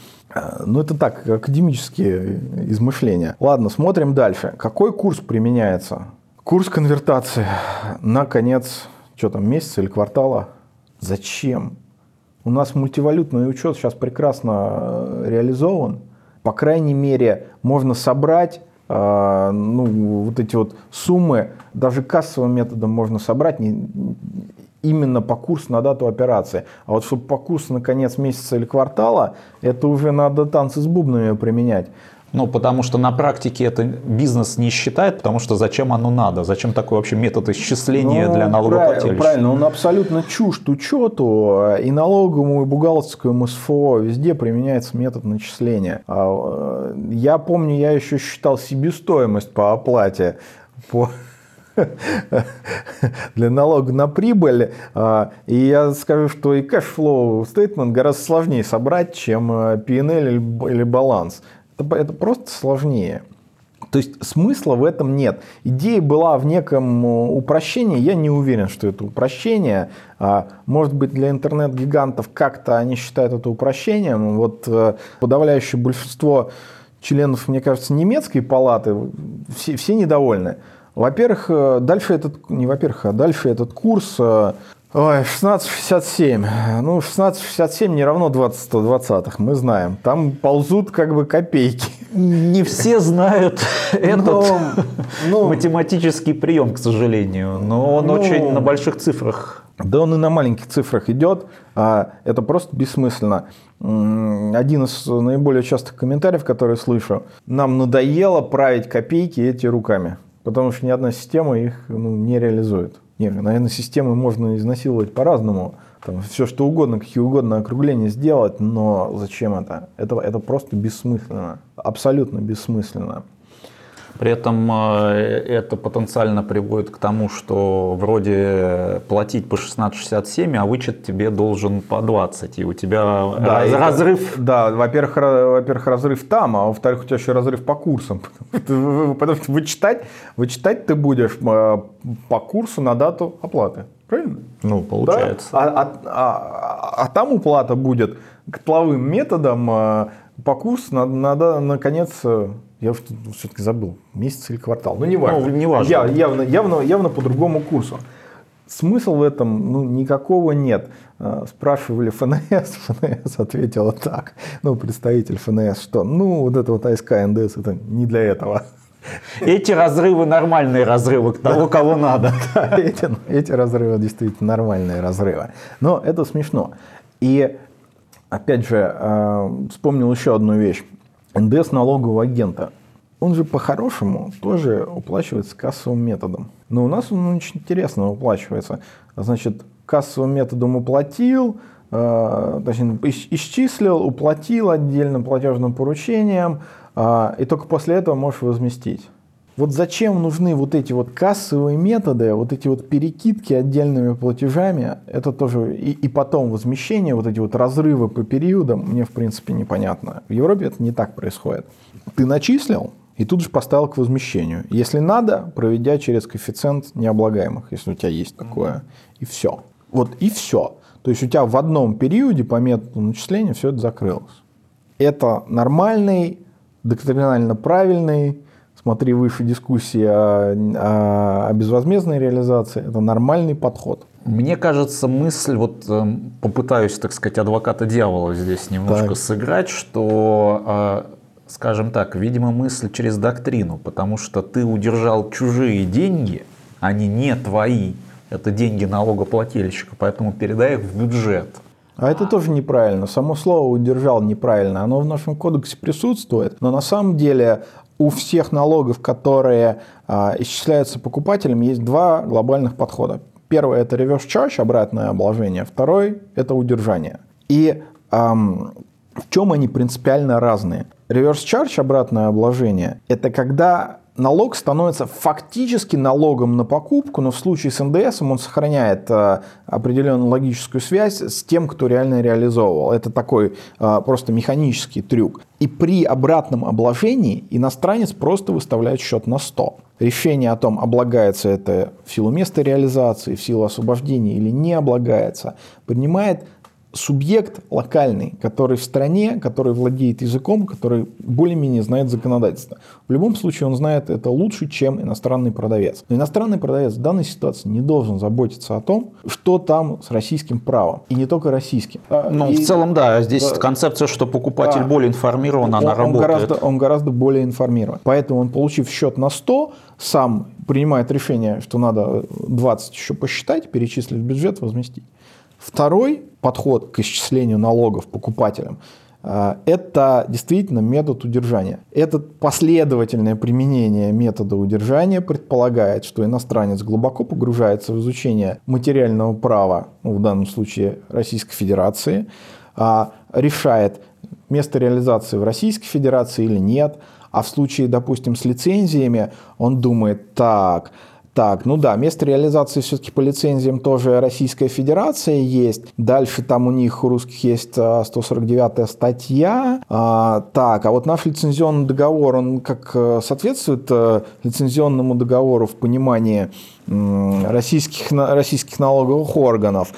Speaker 3: Ну, это так, академические измышления. Ладно, смотрим дальше. Какой курс применяется? Курс конвертации на конец, что там, месяца или квартала. Зачем? У нас мультивалютный учет сейчас прекрасно э, реализован. По крайней мере, можно собрать э, ну, вот эти вот суммы, даже кассовым методом можно собрать, не, именно по курсу на дату операции. А вот чтобы по курсу на конец месяца или квартала, это уже надо танцы с бубнами применять.
Speaker 4: Ну, потому что на практике это бизнес не считает, потому что зачем оно надо? Зачем такой вообще метод исчисления ну, для налогоплательщика?
Speaker 3: Правильно, он абсолютно чужд учету. И налоговому, и бухгалтерскому СФО везде применяется метод начисления. А, э, я помню, я еще считал себестоимость по оплате по для налога на прибыль. А, и я скажу, что и cash flow statement гораздо сложнее собрать, чем P&L или баланс. Это, это просто сложнее. То есть смысла в этом нет. Идея была в неком упрощении. Я не уверен, что это упрощение. А, может быть, для интернет-гигантов как-то они считают это упрощением. Вот э, подавляющее большинство членов, мне кажется, немецкой палаты, все, все недовольны. Во-первых, э, дальше этот, не во-первых, а дальше этот курс э, Ой, 1667. Ну, 1667 не равно 20 120 мы знаем. Там ползут как бы копейки.
Speaker 4: не все знают этот но, математический прием, к сожалению, но он но, очень на больших цифрах.
Speaker 3: Да он и на маленьких цифрах идет, а это просто бессмысленно. Один из наиболее частых комментариев, которые слышу, нам надоело править копейки эти руками, потому что ни одна система их ну, не реализует. Нет, наверное, системы можно изнасиловать по-разному, там, все что угодно, какие угодно округления сделать, но зачем это? Это, это просто бессмысленно, абсолютно бессмысленно.
Speaker 4: При этом э, это потенциально приводит к тому, что вроде платить по 16,67, а вычет тебе должен по 20, и у тебя да, раз, разрыв.
Speaker 3: Да, во-первых, во-первых, разрыв там, а во-вторых, у тебя еще разрыв по курсам. Потому что вычитать, вычитать ты будешь э, по курсу на дату оплаты. Правильно?
Speaker 4: Ну, получается.
Speaker 3: Да? А, а, а, а там уплата будет котловым методом э, по курсу на, на, на конец я все-таки забыл, месяц или квартал. Ну, не важно. Ну, не важно. Я, явно, явно, явно по другому курсу. Смысл в этом ну, никакого нет. А, спрашивали ФНС, ФНС ответила так. Ну, представитель ФНС, что ну, вот это вот АСК НДС, это не для этого.
Speaker 4: Эти разрывы нормальные разрывы к того, кого надо.
Speaker 3: Да, эти, эти разрывы действительно нормальные разрывы. Но это смешно. И опять же, а, вспомнил еще одну вещь. НДС налогового агента, он же по-хорошему тоже уплачивается кассовым методом. Но у нас он очень интересно уплачивается. Значит, кассовым методом уплатил, э, точнее, исчислил, уплатил отдельным платежным поручением, э, и только после этого можешь возместить. Вот зачем нужны вот эти вот кассовые методы, вот эти вот перекидки отдельными платежами, это тоже, и, и потом возмещение, вот эти вот разрывы по периодам, мне в принципе непонятно. В Европе это не так происходит. Ты начислил, и тут же поставил к возмещению. Если надо, проведя через коэффициент необлагаемых, если у тебя есть такое, и все. Вот и все. То есть у тебя в одном периоде по методу начисления все это закрылось. Это нормальный, доктринально правильный, смотри выше дискуссии о, о, о безвозмездной реализации, это нормальный подход.
Speaker 4: Мне кажется, мысль, вот э, попытаюсь, так сказать, адвоката дьявола здесь немножко так. сыграть, что, э, скажем так, видимо, мысль через доктрину, потому что ты удержал чужие деньги, они не твои, это деньги налогоплательщика, поэтому передай их в бюджет.
Speaker 3: А это тоже неправильно. Само слово «удержал» неправильно. Оно в нашем кодексе присутствует, но на самом деле у всех налогов, которые а, исчисляются покупателем, есть два глобальных подхода. Первый – это reverse charge, обратное обложение. Второй – это удержание. И эм, в чем они принципиально разные? Reverse charge, обратное обложение – это когда налог становится фактически налогом на покупку, но в случае с НДС он сохраняет э, определенную логическую связь с тем, кто реально реализовывал. Это такой э, просто механический трюк. И при обратном обложении иностранец просто выставляет счет на 100. Решение о том, облагается это в силу места реализации, в силу освобождения или не облагается, принимает субъект локальный, который в стране, который владеет языком, который более-менее знает законодательство. В любом случае он знает это лучше, чем иностранный продавец. Но иностранный продавец в данной ситуации не должен заботиться о том, что там с российским правом. И не только российским.
Speaker 4: А, ну, и, в целом, да. Здесь да, концепция, что покупатель да, более информирован, она он, работает.
Speaker 3: гораздо, он гораздо более информирован. Поэтому он, получив счет на 100, сам принимает решение, что надо 20 еще посчитать, перечислить в бюджет, возместить. Второй подход к исчислению налогов покупателям э, это действительно метод удержания. Это последовательное применение метода удержания предполагает, что иностранец глубоко погружается в изучение материального права, ну, в данном случае Российской Федерации, а, решает место реализации в Российской Федерации или нет, а в случае, допустим, с лицензиями он думает, так, так, ну да, место реализации все-таки по лицензиям тоже Российская Федерация есть. Дальше там у них, у русских, есть 149-я а, статья. А, так, а вот наш лицензионный договор, он как э, соответствует э, лицензионному договору в понимании российских, российских налоговых органов.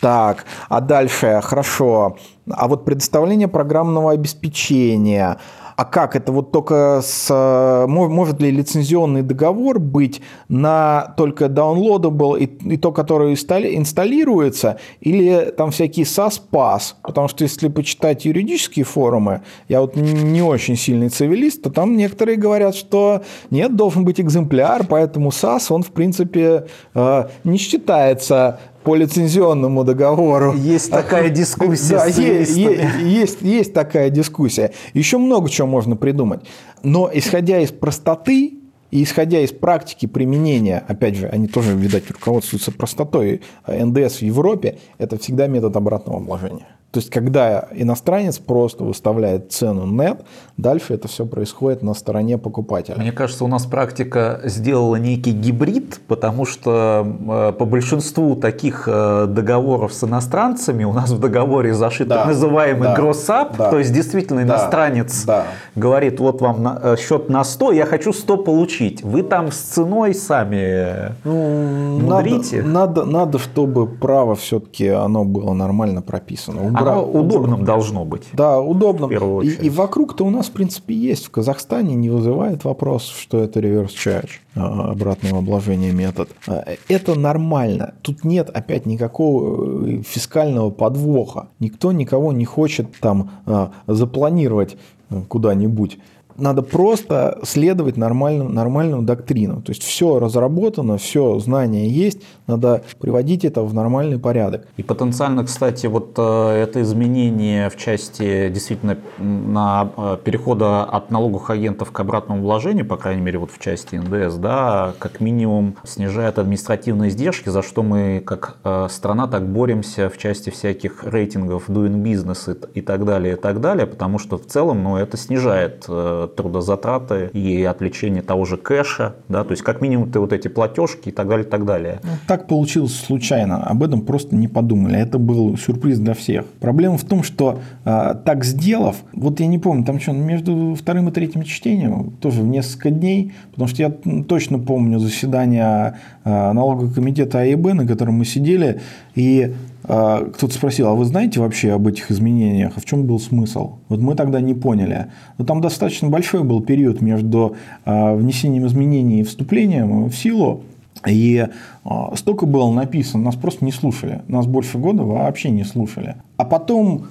Speaker 3: Так, а дальше, хорошо. А вот предоставление программного обеспечения – а как это вот только с... Э, может ли лицензионный договор быть на только downloadable и, и то, которое инсталируется, или там всякие SAS-PAS? Потому что если почитать юридические форумы, я вот не очень сильный цивилист, то там некоторые говорят, что нет, должен быть экземпляр, поэтому SAS, он в принципе э, не считается по лицензионному договору.
Speaker 4: Есть такая дискуссия. Да,
Speaker 3: есть, есть, есть такая дискуссия. Еще много чего можно придумать. Но исходя из простоты и исходя из практики применения, опять же, они тоже, видать, руководствуются простотой НДС в Европе, это всегда метод обратного вложения. То есть, когда иностранец просто выставляет цену нет, дальше это все происходит на стороне покупателя.
Speaker 4: Мне кажется, у нас практика сделала некий гибрид, потому что э, по большинству таких э, договоров с иностранцами у нас в договоре зашит да, так называемый да, гроссап, да, то есть действительно иностранец да, говорит, вот вам на, э, счет на 100, я хочу 100 получить. Вы там с ценой сами ну, мудрите.
Speaker 3: Надо, надо, надо, чтобы право все-таки оно было нормально прописано
Speaker 4: оно удобным должно быть.
Speaker 3: Да, удобным. И, и вокруг-то у нас, в принципе, есть. В Казахстане не вызывает вопрос, что это реверс charge, а, обратного обложения метод. А, это нормально. Тут нет опять никакого э, фискального подвоха. Никто никого не хочет там а, запланировать э, куда-нибудь надо просто следовать нормальную, нормальную доктрину. То есть все разработано, все знания есть, надо приводить это в нормальный порядок.
Speaker 4: И потенциально, кстати, вот э, это изменение в части действительно на э, перехода от налоговых агентов к обратному вложению, по крайней мере, вот в части НДС, да, как минимум снижает административные издержки, за что мы как э, страна так боремся в части всяких рейтингов doing business и так далее, и так далее, потому что в целом, ну, это снижает трудозатраты и отвлечение того же кэша, да, то есть как минимум ты вот эти платежки и так далее, и так далее.
Speaker 3: Ну, так получилось случайно, об этом просто не подумали, это был сюрприз для всех. Проблема в том, что э, так сделав, вот я не помню, там что, между вторым и третьим чтением, тоже в несколько дней, потому что я точно помню заседание э, налогового комитета АИБ, на котором мы сидели, и а, кто-то спросил, а вы знаете вообще об этих изменениях? А в чем был смысл? Вот мы тогда не поняли. Но там достаточно большой был период между а, внесением изменений и вступлением в силу. И а, столько было написано, нас просто не слушали. Нас больше года вообще не слушали. А потом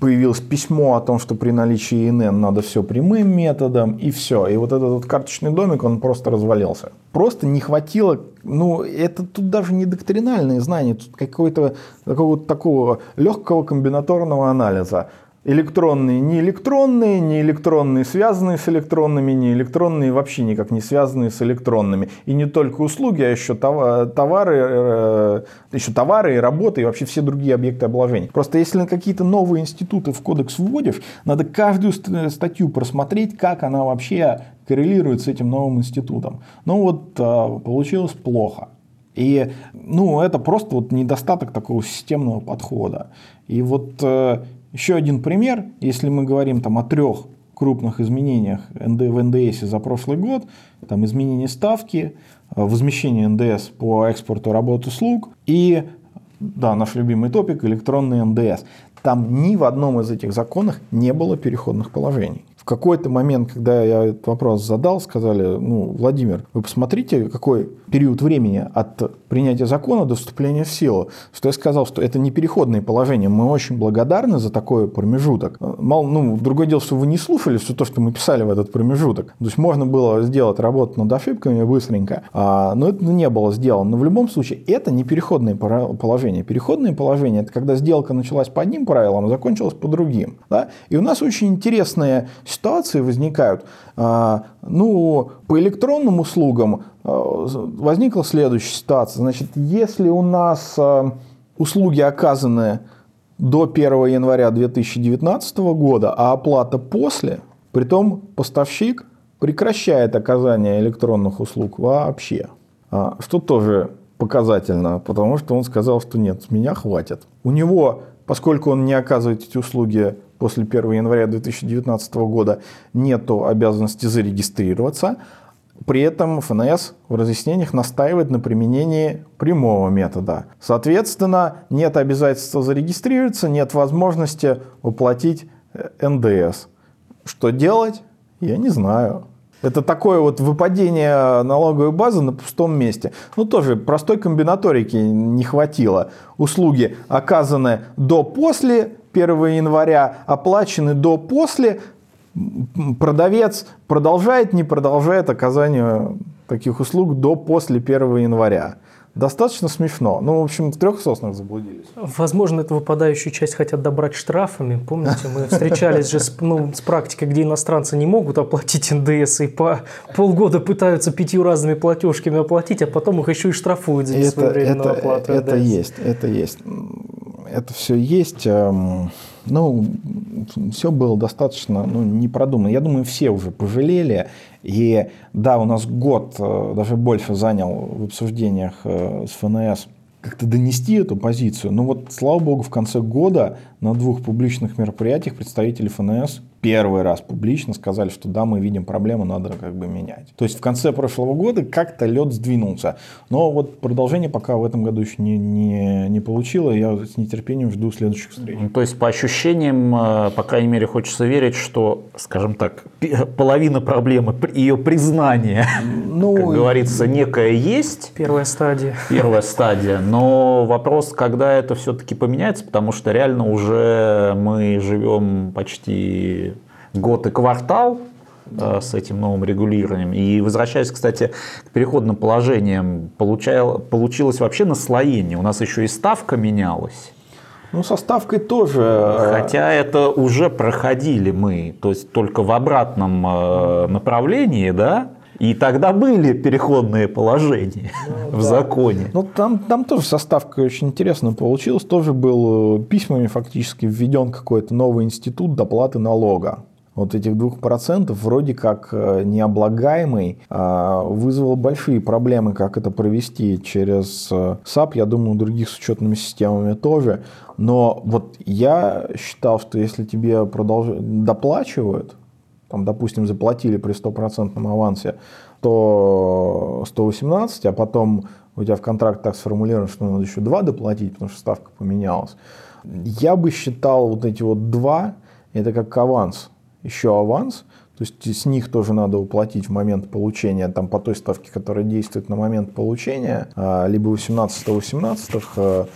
Speaker 3: появилось письмо о том, что при наличии ИНН надо все прямым методом, и все. И вот этот вот карточный домик, он просто развалился. Просто не хватило, ну, это тут даже не доктринальные знания, тут какого-то такого, такого легкого комбинаторного анализа электронные, не электронные, не электронные, связанные с электронными, не электронные, вообще никак не связанные с электронными. И не только услуги, а еще товары, э, еще товары и работы, и вообще все другие объекты обложения. Просто если на какие-то новые институты в кодекс вводишь, надо каждую статью просмотреть, как она вообще коррелирует с этим новым институтом. Ну вот а, получилось плохо. И ну, это просто вот недостаток такого системного подхода. И вот э, еще один пример, если мы говорим там, о трех крупных изменениях в НДС за прошлый год, там изменение ставки, возмещение НДС по экспорту работ услуг и, да, наш любимый топик, электронный НДС. Там ни в одном из этих законах не было переходных положений какой-то момент, когда я этот вопрос задал, сказали, ну, Владимир, вы посмотрите, какой период времени от принятия закона до вступления в силу. Что я сказал, что это не переходные положения. Мы очень благодарны за такой промежуток. Мало, ну, другое дело, что вы не слушали все то, что мы писали в этот промежуток. То есть можно было сделать работу над ошибками быстренько, а, но это не было сделано. Но в любом случае это не переходные положения. Переходные положения – это когда сделка началась по одним правилам, а закончилась по другим. Да? И у нас очень интересная ситуации возникают. А, ну, по электронным услугам а, возникла следующая ситуация. Значит, если у нас а, услуги оказаны до 1 января 2019 года, а оплата после, притом поставщик прекращает оказание электронных услуг вообще. Что тоже показательно, потому что он сказал, что нет, с меня хватит. У него, поскольку он не оказывает эти услуги после 1 января 2019 года нет обязанности зарегистрироваться. При этом ФНС в разъяснениях настаивает на применении прямого метода. Соответственно, нет обязательства зарегистрироваться, нет возможности уплатить э, НДС. Что делать? Я не знаю. Это такое вот выпадение налоговой базы на пустом месте. Ну, тоже простой комбинаторики не хватило. Услуги оказаны до-после 1 января, оплачены до-после. Продавец продолжает, не продолжает оказание таких услуг до-после 1 января. Достаточно смешно. Ну, в общем, в трех соснах заблудились.
Speaker 2: Возможно, эту выпадающую часть хотят добрать штрафами. Помните, мы встречались же с, ну, с практикой, где иностранцы не могут оплатить НДС и по полгода пытаются пятью разными платежками оплатить, а потом их еще и штрафуют за несвоевременную
Speaker 3: это, оплату. Это, это есть, это есть. Это все есть. Эм, ну, все было достаточно ну, не продумано. Я думаю, все уже пожалели. И да, у нас год, э, даже больше занял в обсуждениях э, с ФНС как-то донести эту позицию. Но вот, слава богу, в конце года на двух публичных мероприятиях представители ФНС первый раз публично сказали, что да, мы видим проблему, надо как бы менять. То есть в конце прошлого года как-то лед сдвинулся. Но вот продолжение пока в этом году еще не, не, не получило. Я с нетерпением жду следующих встреч.
Speaker 4: Ну, то есть по ощущениям, э, по крайней мере, хочется верить, что, скажем так, половина проблемы, ее признание, ну, как говорится, некое есть.
Speaker 2: Первая стадия.
Speaker 4: Первая стадия. Но вопрос, когда это все-таки поменяется, потому что реально уже мы живем почти год и квартал э, с этим новым регулированием. И возвращаясь, кстати, к переходным положениям, получал, получилось вообще наслоение. У нас еще и ставка менялась.
Speaker 3: Ну, со ставкой тоже. Э,
Speaker 4: Хотя это уже проходили мы, то есть только в обратном э, направлении, да? И тогда были переходные положения ну, в да. законе.
Speaker 3: Ну, там, там тоже составка очень интересно получилась. Тоже был письмами фактически введен какой-то новый институт доплаты налога вот этих двух процентов вроде как э, необлагаемый а, вызвал большие проблемы, как это провести через SAP, э, я думаю, других с учетными системами тоже. Но вот я считал, что если тебе продолж... доплачивают, там, допустим, заплатили при стопроцентном авансе, то 118, а потом у тебя в контракт так сформулировано, что надо еще 2 доплатить, потому что ставка поменялась. Я бы считал вот эти вот 2, это как аванс еще аванс, то есть с них тоже надо уплатить в момент получения, там по той ставке, которая действует на момент получения, а, либо 18-118, а,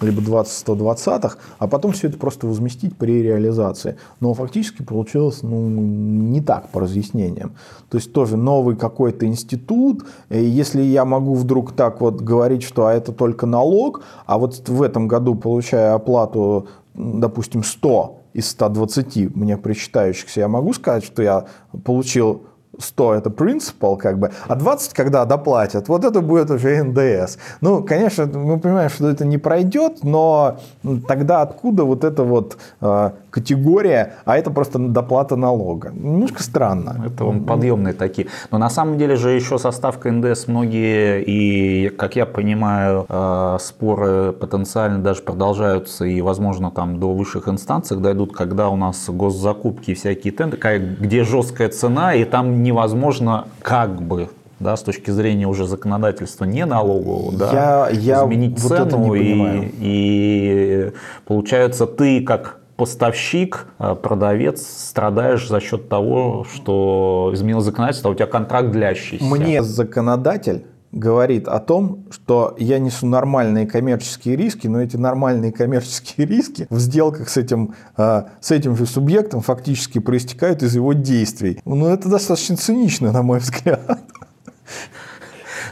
Speaker 3: либо 20-120, а потом все это просто возместить при реализации. Но фактически получилось ну, не так по разъяснениям. То есть тоже новый какой-то институт, если я могу вдруг так вот говорить, что а это только налог, а вот в этом году получая оплату, допустим, 100 из 120 мне причитающихся, я могу сказать, что я получил 100 это принципал, как бы, а 20, когда доплатят, вот это будет уже НДС. Ну, конечно, мы понимаем, что это не пройдет, но тогда откуда вот эта вот э, категория, а это просто доплата налога? Немножко странно.
Speaker 4: Это он подъемные такие. Но на самом деле же еще со ставкой НДС многие, и, как я понимаю, э, споры потенциально даже продолжаются, и, возможно, там до высших инстанций дойдут, когда у нас госзакупки и всякие тендеры, где жесткая цена, и там невозможно как бы да, с точки зрения уже законодательства не налогового, да, я, я изменить вот цену и, и получается ты как поставщик, э, продавец страдаешь за счет того, что изменил законодательство, а у тебя контракт длящийся.
Speaker 3: Мне законодатель говорит о том, что я несу нормальные коммерческие риски, но эти нормальные коммерческие риски в сделках с этим, а, с этим же субъектом фактически проистекают из его действий. Ну, это достаточно цинично, на мой взгляд.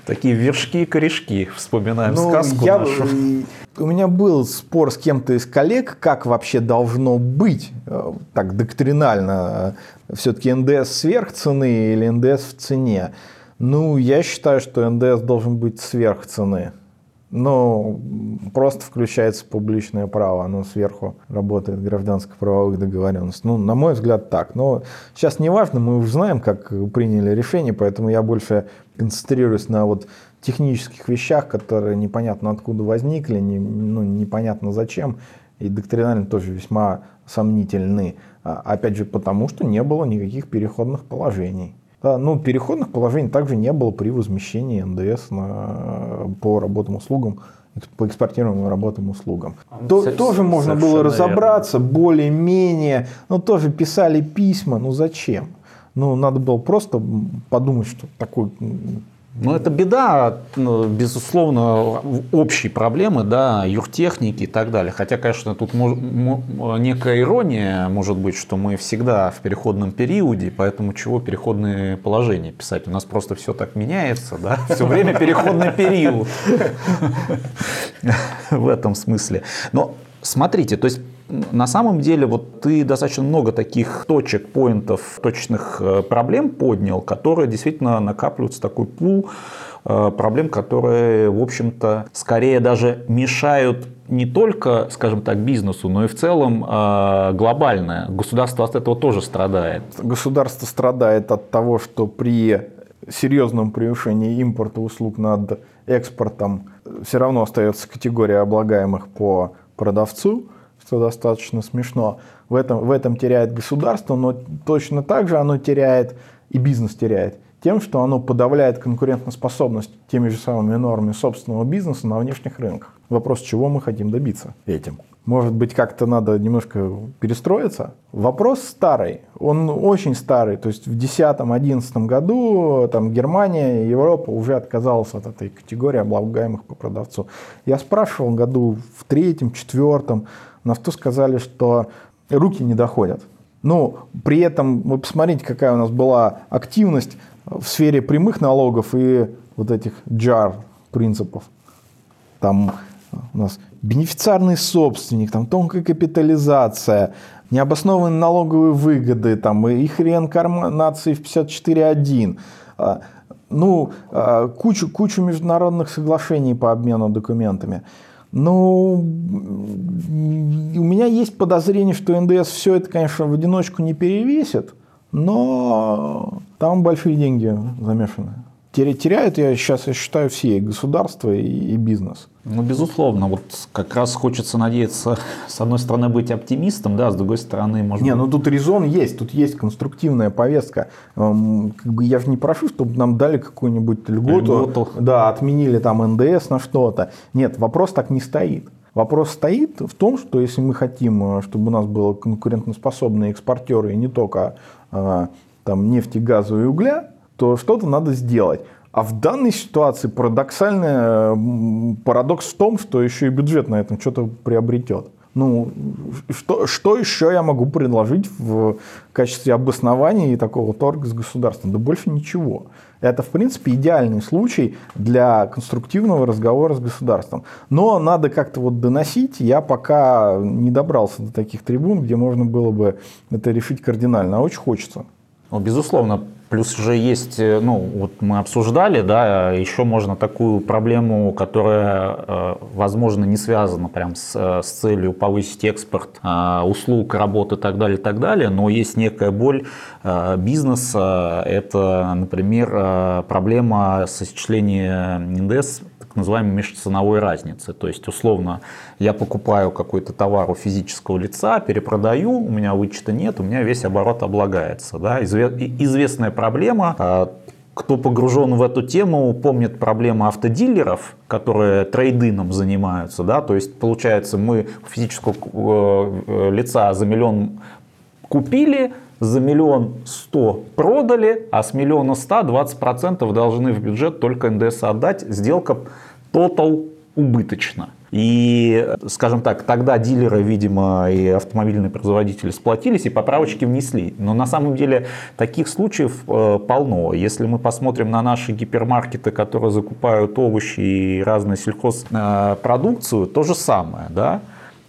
Speaker 4: Такие вершки и корешки. Вспоминаем ну, сказку
Speaker 3: я,
Speaker 4: нашу.
Speaker 3: У меня был спор с кем-то из коллег, как вообще должно быть, э, так доктринально, э, все-таки НДС сверх цены или НДС в цене. Ну, я считаю, что НДС должен быть сверх цены. Но просто включается публичное право, оно сверху работает гражданско-правовых договоренностей. Ну, на мой взгляд, так. Но сейчас не важно, мы уже знаем, как приняли решение, поэтому я больше концентрируюсь на вот технических вещах, которые непонятно откуда возникли, не, ну, непонятно зачем, и доктринально тоже весьма сомнительны. А, опять же, потому что не было никаких переходных положений. Да, ну, переходных положений также не было при возмещении НДС на, по работам услугам по экспортируемым работам услугам. То, С- тоже можно было разобраться более-менее, но тоже писали письма, ну зачем? Ну, надо было просто подумать, что такой
Speaker 4: ну, это беда, ну, безусловно, общей проблемы, да, юртехники и так далее. Хотя, конечно, тут некая ирония может быть, что мы всегда в переходном периоде, поэтому чего переходные положения писать? У нас просто все так меняется, да, все время переходный период в этом смысле. Но смотрите, то есть на самом деле, вот ты достаточно много таких точек, поинтов, точных э, проблем поднял, которые действительно накапливаются такой пул э, проблем, которые, в общем-то, скорее даже мешают не только, скажем так, бизнесу, но и в целом э, глобально. Государство от этого тоже страдает.
Speaker 3: Государство страдает от того, что при серьезном превышении импорта услуг над экспортом все равно остается категория облагаемых по продавцу что достаточно смешно. В этом, в этом теряет государство, но точно так же оно теряет и бизнес теряет тем, что оно подавляет конкурентоспособность теми же самыми нормами собственного бизнеса на внешних рынках. Вопрос, чего мы хотим добиться этим. Может быть, как-то надо немножко перестроиться? Вопрос старый, он очень старый. То есть в 2010-2011 году там, Германия, Европа уже отказалась от этой категории облагаемых по продавцу. Я спрашивал году в третьем, четвертом, на что сказали, что руки не доходят. Ну, при этом вы посмотрите, какая у нас была активность в сфере прямых налогов и вот этих JAR принципов. Там у нас бенефициарный собственник, там тонкая капитализация, необоснованные налоговые выгоды, там, их реинкарнации в 54.1. А, ну, а, кучу, кучу международных соглашений по обмену документами. Ну, у меня есть подозрение, что НДС все это, конечно, в одиночку не перевесит, но там большие деньги замешаны теряют, я сейчас я считаю, все, и государство, и, и бизнес.
Speaker 4: Ну, безусловно, вот как раз хочется надеяться, с одной стороны, быть оптимистом, да, с другой стороны, может
Speaker 3: Не, ну тут резон есть, тут есть конструктивная повестка. Эм, как бы я же не прошу, чтобы нам дали какую-нибудь льготу, льготу. да, отменили там НДС на что-то. Нет, вопрос так не стоит. Вопрос стоит в том, что если мы хотим, э, чтобы у нас были конкурентоспособные экспортеры, и не только э, там, нефти, газа и угля, то что-то надо сделать. А в данной ситуации парадоксальный парадокс в том, что еще и бюджет на этом что-то приобретет. Ну, что, что еще я могу предложить в качестве обоснования и такого торга с государством? Да больше ничего. Это, в принципе, идеальный случай для конструктивного разговора с государством. Но надо как-то вот доносить. Я пока не добрался до таких трибун, где можно было бы это решить кардинально. А очень хочется.
Speaker 4: Ну, безусловно, Плюс же есть, э, ну, вот мы обсуждали, да, еще можно такую проблему, которая, э, возможно, не связана прям с, э, с целью повысить экспорт услуг, работы и так далее, и так далее, но есть некая боль бизнеса, это, например, проблема сочисления НДС называемой межценовой разницы. То есть, условно, я покупаю какой-то товар у физического лица, перепродаю, у меня вычета нет, у меня весь оборот облагается. Да? Известная проблема, а, кто погружен в эту тему, помнит проблему автодилеров, которые трейдином занимаются. Да? То есть, получается, мы физического э, лица за миллион купили, за миллион сто продали, а с миллиона ста 20% должны в бюджет только НДС отдать. Сделка тотал убыточно. И, скажем так, тогда дилеры, видимо, и автомобильные производители сплотились и поправочки внесли. Но на самом деле таких случаев э, полно. Если мы посмотрим на наши гипермаркеты, которые закупают овощи и разную сельхозпродукцию, то же самое. Да?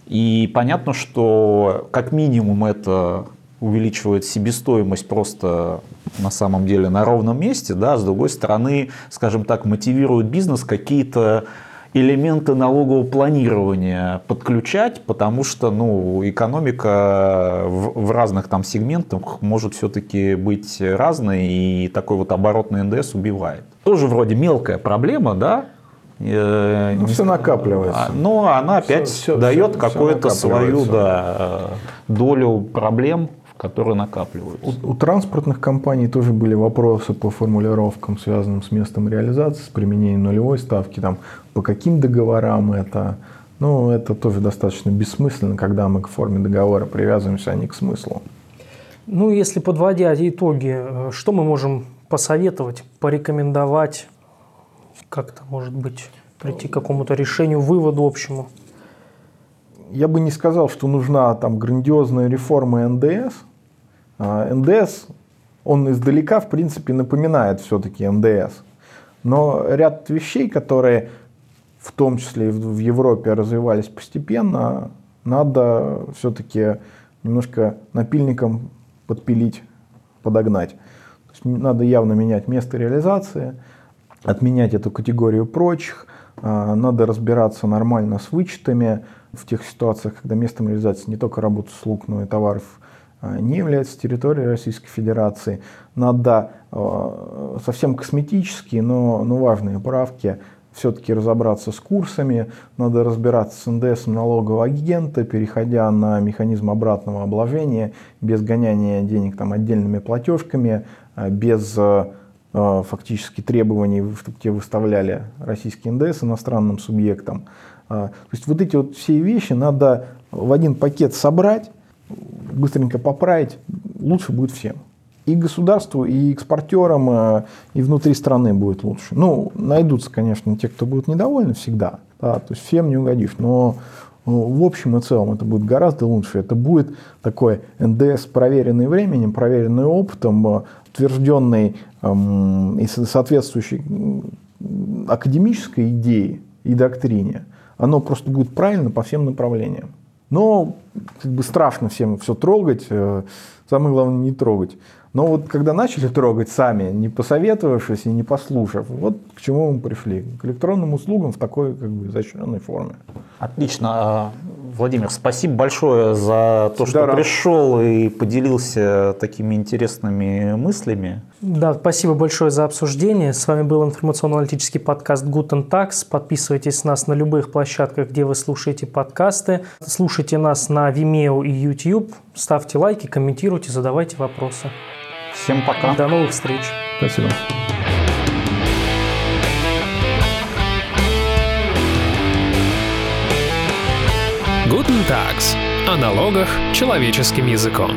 Speaker 4: И понятно, что как минимум это увеличивает себестоимость просто на самом деле на ровном месте, да, с другой стороны, скажем так, мотивирует бизнес какие-то элементы налогового планирования подключать, потому что ну, экономика в, в разных там сегментах может все-таки быть разной, и такой вот оборотный НДС убивает. Тоже вроде мелкая проблема, да,
Speaker 3: э, ну, все накапливается. А,
Speaker 4: но она опять все, дает какую-то свою да, долю проблем которые накапливаются.
Speaker 3: У, у транспортных компаний тоже были вопросы по формулировкам, связанным с местом реализации, с применением нулевой ставки, там, по каким договорам это. Ну, это тоже достаточно бессмысленно, когда мы к форме договора привязываемся, а не к смыслу.
Speaker 2: Ну, если подводя итоги, э, что мы можем посоветовать, порекомендовать, как-то, может быть, прийти к какому-то решению, выводу общему?
Speaker 3: Я бы не сказал, что нужна там грандиозная реформа НДС. А, НДС, он издалека, в принципе, напоминает все-таки НДС. Но ряд вещей, которые в том числе и в Европе развивались постепенно, надо все-таки немножко напильником подпилить, подогнать. То есть надо явно менять место реализации, отменять эту категорию прочих, а, надо разбираться нормально с вычетами в тех ситуациях, когда местом реализации не только работа слуг, но и товаров не является территорией Российской Федерации. Надо а, совсем косметические, но, но важные правки все-таки разобраться с курсами, надо разбираться с НДС налогового агента, переходя на механизм обратного обложения, без гоняния денег там, отдельными платежками, а, без а, фактически требований, чтобы те выставляли российский НДС иностранным субъектам. То есть вот эти вот все вещи надо в один пакет собрать, быстренько поправить, лучше будет всем и государству, и экспортерам, э, и внутри страны будет лучше. Ну, найдутся, конечно, те, кто будут недовольны всегда. Да, то есть всем не угодишь. Но ну, в общем и целом это будет гораздо лучше. Это будет такой НДС, проверенный временем, проверенный опытом, э, утвержденный эм, и соответствующий академической идее и доктрине. Оно просто будет правильно по всем направлениям. Но как бы страшно всем все трогать. Э, самое главное не трогать. Но вот когда начали трогать сами, не посоветовавшись и не послушав, вот к чему мы пришли. К электронным услугам в такой как бы изощренной форме.
Speaker 4: Отлично. А, Владимир, спасибо большое за то, что да, пришел и поделился такими интересными мыслями.
Speaker 2: Да, спасибо большое за обсуждение. С вами был информационно-аналитический подкаст Guten Tax. Подписывайтесь на нас на любых площадках, где вы слушаете подкасты. Слушайте нас на Vimeo и YouTube. Ставьте лайки, комментируйте, задавайте вопросы.
Speaker 4: Всем пока.
Speaker 2: До новых встреч.
Speaker 3: Спасибо.
Speaker 1: Guten Tags. О налогах человеческим языком.